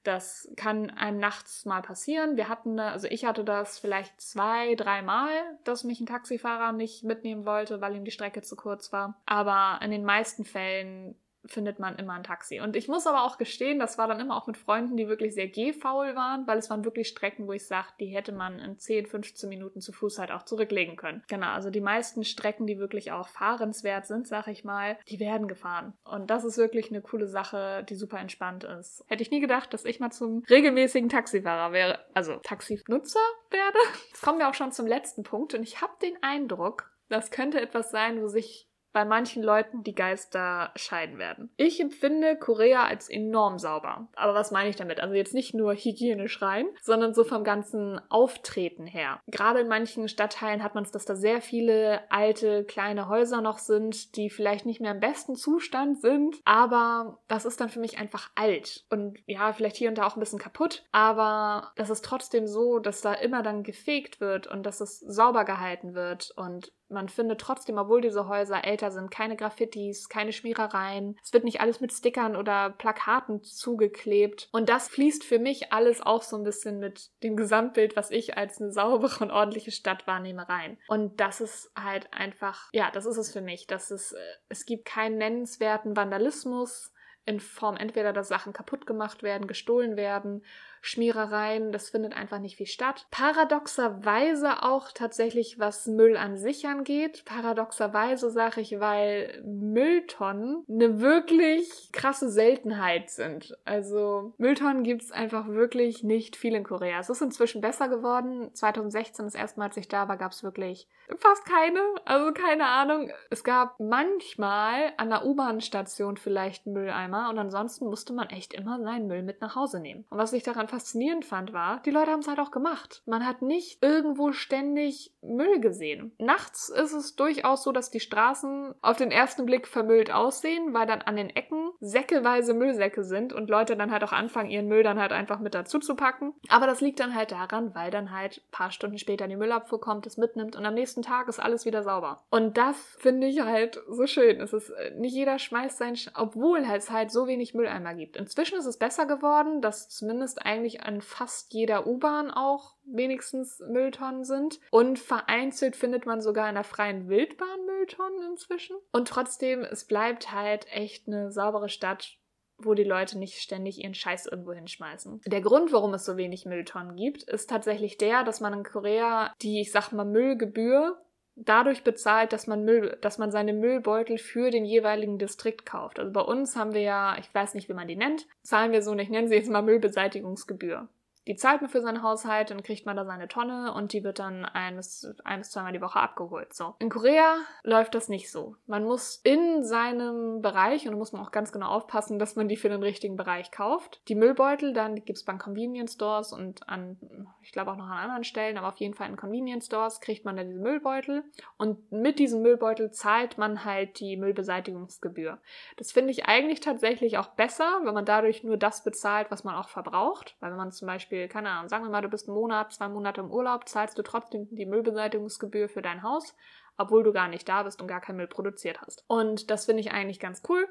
Speaker 1: Das kann einem nachts mal passieren. Wir hatten, also ich hatte das vielleicht zwei, dreimal, dass mich ein Taxifahrer nicht mitnehmen wollte, weil ihm die Strecke zu kurz war. Aber in den meisten Fällen findet man immer ein Taxi. Und ich muss aber auch gestehen, das war dann immer auch mit Freunden, die wirklich sehr gehfaul waren, weil es waren wirklich Strecken, wo ich sage, die hätte man in 10, 15 Minuten zu Fuß halt auch zurücklegen können. Genau, also die meisten Strecken, die wirklich auch fahrenswert sind, sag ich mal, die werden gefahren. Und das ist wirklich eine coole Sache, die super entspannt ist. Hätte ich nie gedacht, dass ich mal zum regelmäßigen Taxifahrer wäre, also Taxinutzer werde. Jetzt kommen wir auch schon zum letzten Punkt und ich habe den Eindruck, das könnte etwas sein, wo sich bei manchen Leuten die Geister scheiden werden. Ich empfinde Korea als enorm sauber. Aber was meine ich damit? Also jetzt nicht nur hygienisch rein, sondern so vom ganzen Auftreten her. Gerade in manchen Stadtteilen hat man es, dass da sehr viele alte, kleine Häuser noch sind, die vielleicht nicht mehr im besten Zustand sind, aber das ist dann für mich einfach alt. Und ja, vielleicht hier und da auch ein bisschen kaputt, aber das ist trotzdem so, dass da immer dann gefegt wird und dass es sauber gehalten wird und man findet trotzdem, obwohl diese Häuser älter sind, keine Graffitis, keine Schmierereien. Es wird nicht alles mit Stickern oder Plakaten zugeklebt. Und das fließt für mich alles auch so ein bisschen mit dem Gesamtbild, was ich als eine saubere und ordentliche Stadt wahrnehme, rein. Und das ist halt einfach, ja, das ist es für mich. Das ist, äh, es gibt keinen nennenswerten Vandalismus in Form entweder, dass Sachen kaputt gemacht werden, gestohlen werden Schmierereien, das findet einfach nicht viel statt. Paradoxerweise auch tatsächlich, was Müll an sich angeht. Paradoxerweise sage ich, weil Mülltonnen eine wirklich krasse Seltenheit sind. Also Mülltonnen gibt es einfach wirklich nicht viel in Korea. Es ist inzwischen besser geworden. 2016, das erste Mal, als ich da war, gab es wirklich fast keine. Also keine Ahnung. Es gab manchmal an der U-Bahn-Station vielleicht Mülleimer und ansonsten musste man echt immer seinen Müll mit nach Hause nehmen. Und was ich daran faszinierend fand, war, die Leute haben es halt auch gemacht. Man hat nicht irgendwo ständig Müll gesehen. Nachts ist es durchaus so, dass die Straßen auf den ersten Blick vermüllt aussehen, weil dann an den Ecken säckeweise Müllsäcke sind und Leute dann halt auch anfangen, ihren Müll dann halt einfach mit dazu zu packen. Aber das liegt dann halt daran, weil dann halt ein paar Stunden später die Müllabfuhr kommt, es mitnimmt und am nächsten Tag ist alles wieder sauber. Und das finde ich halt so schön. Es ist, äh, nicht jeder schmeißt sein, Sch obwohl es halt so wenig Mülleimer gibt. Inzwischen ist es besser geworden, dass zumindest eigentlich eigentlich an fast jeder U-Bahn auch wenigstens Mülltonnen sind. Und vereinzelt findet man sogar in der freien Wildbahn Mülltonnen inzwischen. Und trotzdem, es bleibt halt echt eine saubere Stadt, wo die Leute nicht ständig ihren Scheiß irgendwo hinschmeißen. Der Grund, warum es so wenig Mülltonnen gibt, ist tatsächlich der, dass man in Korea die, ich sag mal, Müllgebühr dadurch bezahlt, dass man Müll, dass man seine Müllbeutel für den jeweiligen Distrikt kauft. Also bei uns haben wir ja, ich weiß nicht, wie man die nennt, zahlen wir so, ich nenne sie jetzt mal Müllbeseitigungsgebühr. Die zahlt man für seinen Haushalt, dann kriegt man da seine Tonne und die wird dann ein bis, ein bis zweimal die Woche abgeholt. So. In Korea läuft das nicht so. Man muss in seinem Bereich, und da muss man auch ganz genau aufpassen, dass man die für den richtigen Bereich kauft. Die Müllbeutel, dann gibt es beim Convenience Stores und an, ich glaube auch noch an anderen Stellen, aber auf jeden Fall in Convenience Stores kriegt man dann diese Müllbeutel. Und mit diesem Müllbeutel zahlt man halt die Müllbeseitigungsgebühr. Das finde ich eigentlich tatsächlich auch besser, wenn man dadurch nur das bezahlt, was man auch verbraucht. Weil wenn man zum Beispiel Beispiel, keine Ahnung, sagen wir mal, du bist einen Monat, zwei Monate im Urlaub, zahlst du trotzdem die Müllbeseitigungsgebühr für dein Haus, obwohl du gar nicht da bist und gar keinen Müll produziert hast. Und das finde ich eigentlich ganz cool.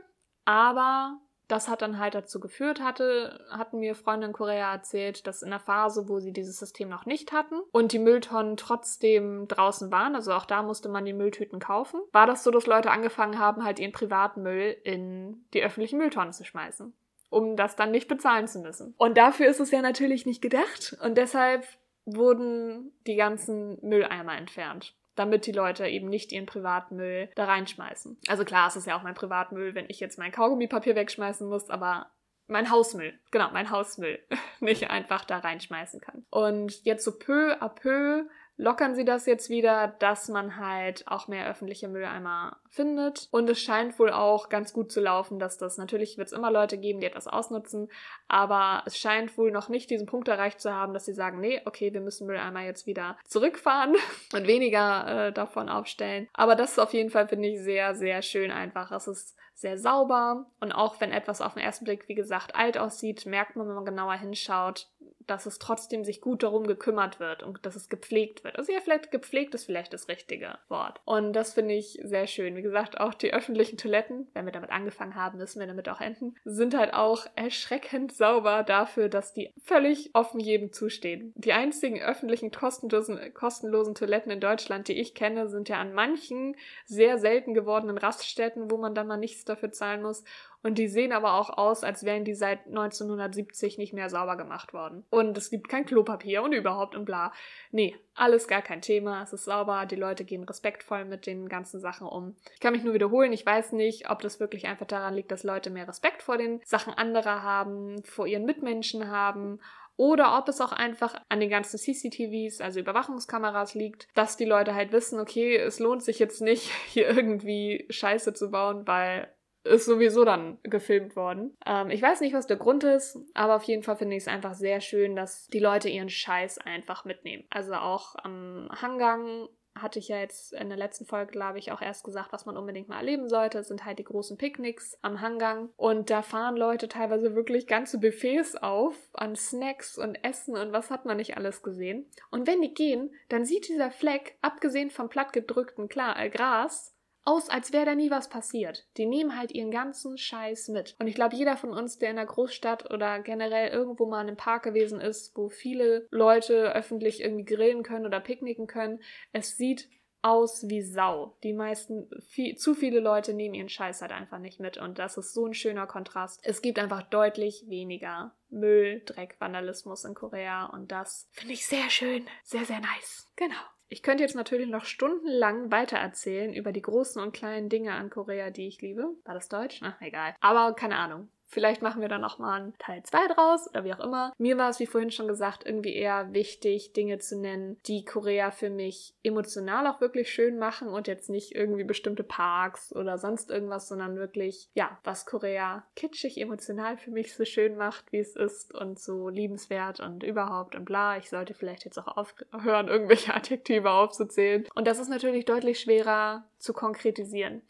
Speaker 1: Aber das hat dann halt dazu geführt, hatte, hatten mir Freunde in Korea erzählt, dass in der Phase, wo sie dieses System noch nicht hatten und die Mülltonnen trotzdem draußen waren, also auch da musste man die Mülltüten kaufen, war das so, dass Leute angefangen haben, halt ihren privaten Müll in die öffentlichen Mülltonnen zu schmeißen um das dann nicht bezahlen zu müssen. Und dafür ist es ja natürlich nicht gedacht und deshalb wurden die ganzen Mülleimer entfernt damit die Leute eben nicht ihren Privatmüll da reinschmeißen. Also klar, es ist ja auch mein Privatmüll, wenn ich jetzt mein Kaugummipapier wegschmeißen muss, aber mein Hausmüll, genau, mein Hausmüll nicht einfach da reinschmeißen kann. Und jetzt so peu à peu lockern sie das jetzt wieder, dass man halt auch mehr öffentliche Mülleimer findet. Und es scheint wohl auch ganz gut zu laufen, dass das, natürlich wird es immer Leute geben, die etwas ausnutzen, aber es scheint wohl noch nicht diesen Punkt erreicht zu haben, dass sie sagen, nee, okay, wir müssen Mülleimer jetzt wieder zurückfahren und weniger äh, davon aufstellen. Aber das ist auf jeden Fall, finde ich, sehr, sehr schön einfach. Es ist sehr sauber und auch wenn etwas auf den ersten Blick, wie gesagt, alt aussieht, merkt man, wenn man genauer hinschaut, dass es trotzdem sich gut darum gekümmert wird und dass es gepflegt wird. Also ja, vielleicht gepflegt ist vielleicht das richtige Wort. Und das finde ich sehr schön. Wie gesagt, auch die öffentlichen Toiletten, wenn wir damit angefangen haben, müssen wir damit auch enden, sind halt auch erschreckend sauber dafür, dass die völlig offen jedem zustehen. Die einzigen öffentlichen kostenlosen, kostenlosen Toiletten in Deutschland, die ich kenne, sind ja an manchen sehr selten gewordenen Raststätten, wo man dann mal nichts dafür zahlen muss. Und die sehen aber auch aus, als wären die seit 1970 nicht mehr sauber gemacht worden. Und es gibt kein Klopapier und überhaupt und bla. Nee, alles gar kein Thema. Es ist sauber. Die Leute gehen respektvoll mit den ganzen Sachen um. Ich kann mich nur wiederholen. Ich weiß nicht, ob das wirklich einfach daran liegt, dass Leute mehr Respekt vor den Sachen anderer haben, vor ihren Mitmenschen haben oder ob es auch einfach an den ganzen CCTVs, also Überwachungskameras liegt, dass die Leute halt wissen, okay, es lohnt sich jetzt nicht, hier irgendwie Scheiße zu bauen, weil ist sowieso dann gefilmt worden. Ähm, ich weiß nicht, was der Grund ist, aber auf jeden Fall finde ich es einfach sehr schön, dass die Leute ihren Scheiß einfach mitnehmen. Also auch am Hangang hatte ich ja jetzt in der letzten Folge, glaube ich, auch erst gesagt, was man unbedingt mal erleben sollte. Das sind halt die großen Picknicks am Hangang. Und da fahren Leute teilweise wirklich ganze Buffets auf an Snacks und Essen und was hat man nicht alles gesehen. Und wenn die gehen, dann sieht dieser Fleck, abgesehen vom plattgedrückten äh, Gras, aus, als wäre da nie was passiert. Die nehmen halt ihren ganzen Scheiß mit. Und ich glaube, jeder von uns, der in einer Großstadt oder generell irgendwo mal in einem Park gewesen ist, wo viele Leute öffentlich irgendwie grillen können oder picknicken können, es sieht aus wie Sau. Die meisten, viel, zu viele Leute nehmen ihren Scheiß halt einfach nicht mit und das ist so ein schöner Kontrast. Es gibt einfach deutlich weniger Müll, Dreck, Vandalismus in Korea und das finde ich sehr schön, sehr, sehr nice. Genau. Ich könnte jetzt natürlich noch stundenlang weitererzählen über die großen und kleinen Dinge an Korea, die ich liebe. War das Deutsch? Ach, egal. Aber keine Ahnung. Vielleicht machen wir dann noch mal einen Teil 2 draus oder wie auch immer. Mir war es, wie vorhin schon gesagt, irgendwie eher wichtig, Dinge zu nennen, die Korea für mich emotional auch wirklich schön machen und jetzt nicht irgendwie bestimmte Parks oder sonst irgendwas, sondern wirklich, ja, was Korea kitschig emotional für mich so schön macht, wie es ist und so liebenswert und überhaupt und bla. Ich sollte vielleicht jetzt auch aufhören, irgendwelche Adjektive aufzuzählen. Und das ist natürlich deutlich schwerer zu konkretisieren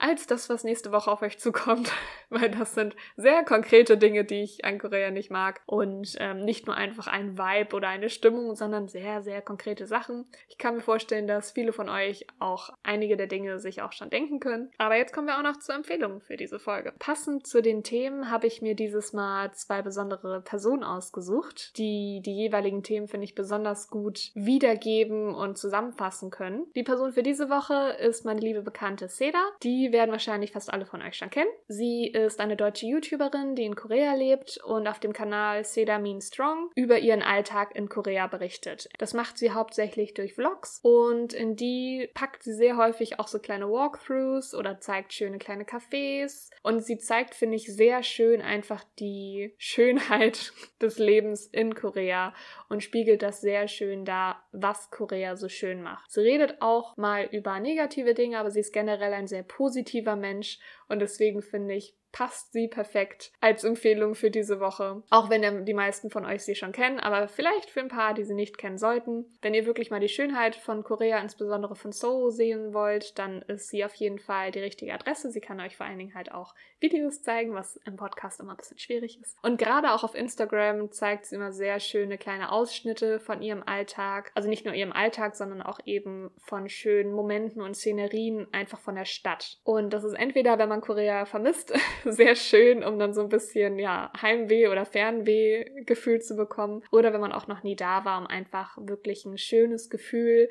Speaker 1: als das, was nächste Woche auf euch zukommt, weil das sind sehr konkrete Dinge, die ich an Korea nicht mag und ähm, nicht nur einfach ein Vibe oder eine Stimmung, sondern sehr, sehr konkrete Sachen. Ich kann mir vorstellen, dass viele von euch auch einige der Dinge sich auch schon denken können. Aber jetzt kommen wir auch noch zur Empfehlung für diese Folge. Passend zu den Themen habe ich mir dieses Mal zwei besondere Personen ausgesucht, die die jeweiligen Themen, finde ich, besonders gut wiedergeben und zusammenfassen können. Die Person für diese Woche ist meine liebe Bekannte Seda, die werden wahrscheinlich fast alle von euch schon kennen. Sie ist eine deutsche YouTuberin, die in Korea lebt und auf dem Kanal Seda Mean Strong über ihren Alltag in Korea berichtet. Das macht sie hauptsächlich durch Vlogs und in die packt sie sehr häufig auch so kleine Walkthroughs oder zeigt schöne kleine Cafés und sie zeigt, finde ich, sehr schön einfach die Schönheit des Lebens in Korea und spiegelt das sehr schön dar, was Korea so schön macht. Sie redet auch mal über negative Dinge, aber sie ist generell ein sehr positiver Mensch. Und deswegen finde ich, passt sie perfekt als Empfehlung für diese Woche. Auch wenn die meisten von euch sie schon kennen, aber vielleicht für ein paar, die sie nicht kennen sollten. Wenn ihr wirklich mal die Schönheit von Korea, insbesondere von Seoul, sehen wollt, dann ist sie auf jeden Fall die richtige Adresse. Sie kann euch vor allen Dingen halt auch Videos zeigen, was im Podcast immer ein bisschen schwierig ist. Und gerade auch auf Instagram zeigt sie immer sehr schöne kleine Ausschnitte von ihrem Alltag. Also nicht nur ihrem Alltag, sondern auch eben von schönen Momenten und Szenerien einfach von der Stadt. Und das ist entweder, wenn man Korea vermisst, sehr schön, um dann so ein bisschen, ja, Heimweh oder Fernweh-Gefühl zu bekommen. Oder wenn man auch noch nie da war, um einfach wirklich ein schönes Gefühl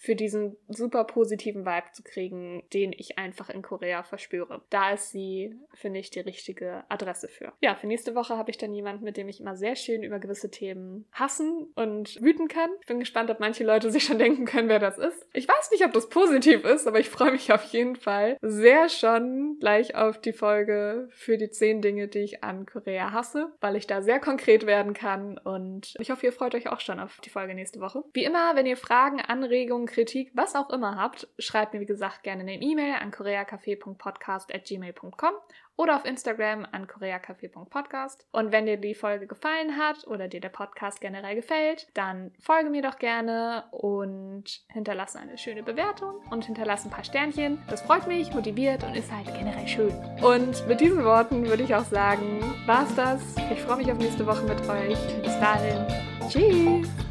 Speaker 1: für diesen super positiven Vibe zu kriegen, den ich einfach in Korea verspüre. Da ist sie, finde ich, die richtige Adresse für. Ja, für nächste Woche habe ich dann jemanden, mit dem ich immer sehr schön über gewisse Themen hassen und wüten kann. Ich bin gespannt, ob manche Leute sich schon denken können, wer das ist. Ich weiß nicht, ob das positiv ist, aber ich freue mich auf jeden Fall sehr schon gleich auf die Folge für die zehn Dinge, die ich an Korea hasse, weil ich da sehr konkret werden kann und ich hoffe, ihr freut euch auch schon auf die Folge nächste Woche. Wie immer, wenn ihr Fragen, Anregungen, Kritik, was auch immer habt, schreibt mir wie gesagt gerne eine E-Mail an koreacafé.podcast.gmail.com oder auf Instagram an koreacafé.podcast. Und wenn dir die Folge gefallen hat oder dir der Podcast generell gefällt, dann folge mir doch gerne und hinterlasse eine schöne Bewertung und hinterlasse ein paar Sternchen. Das freut mich, motiviert und ist halt generell schön. Und mit diesen Worten würde ich auch sagen, war's das. Ich freue mich auf nächste Woche mit euch. Bis dahin. Tschüss.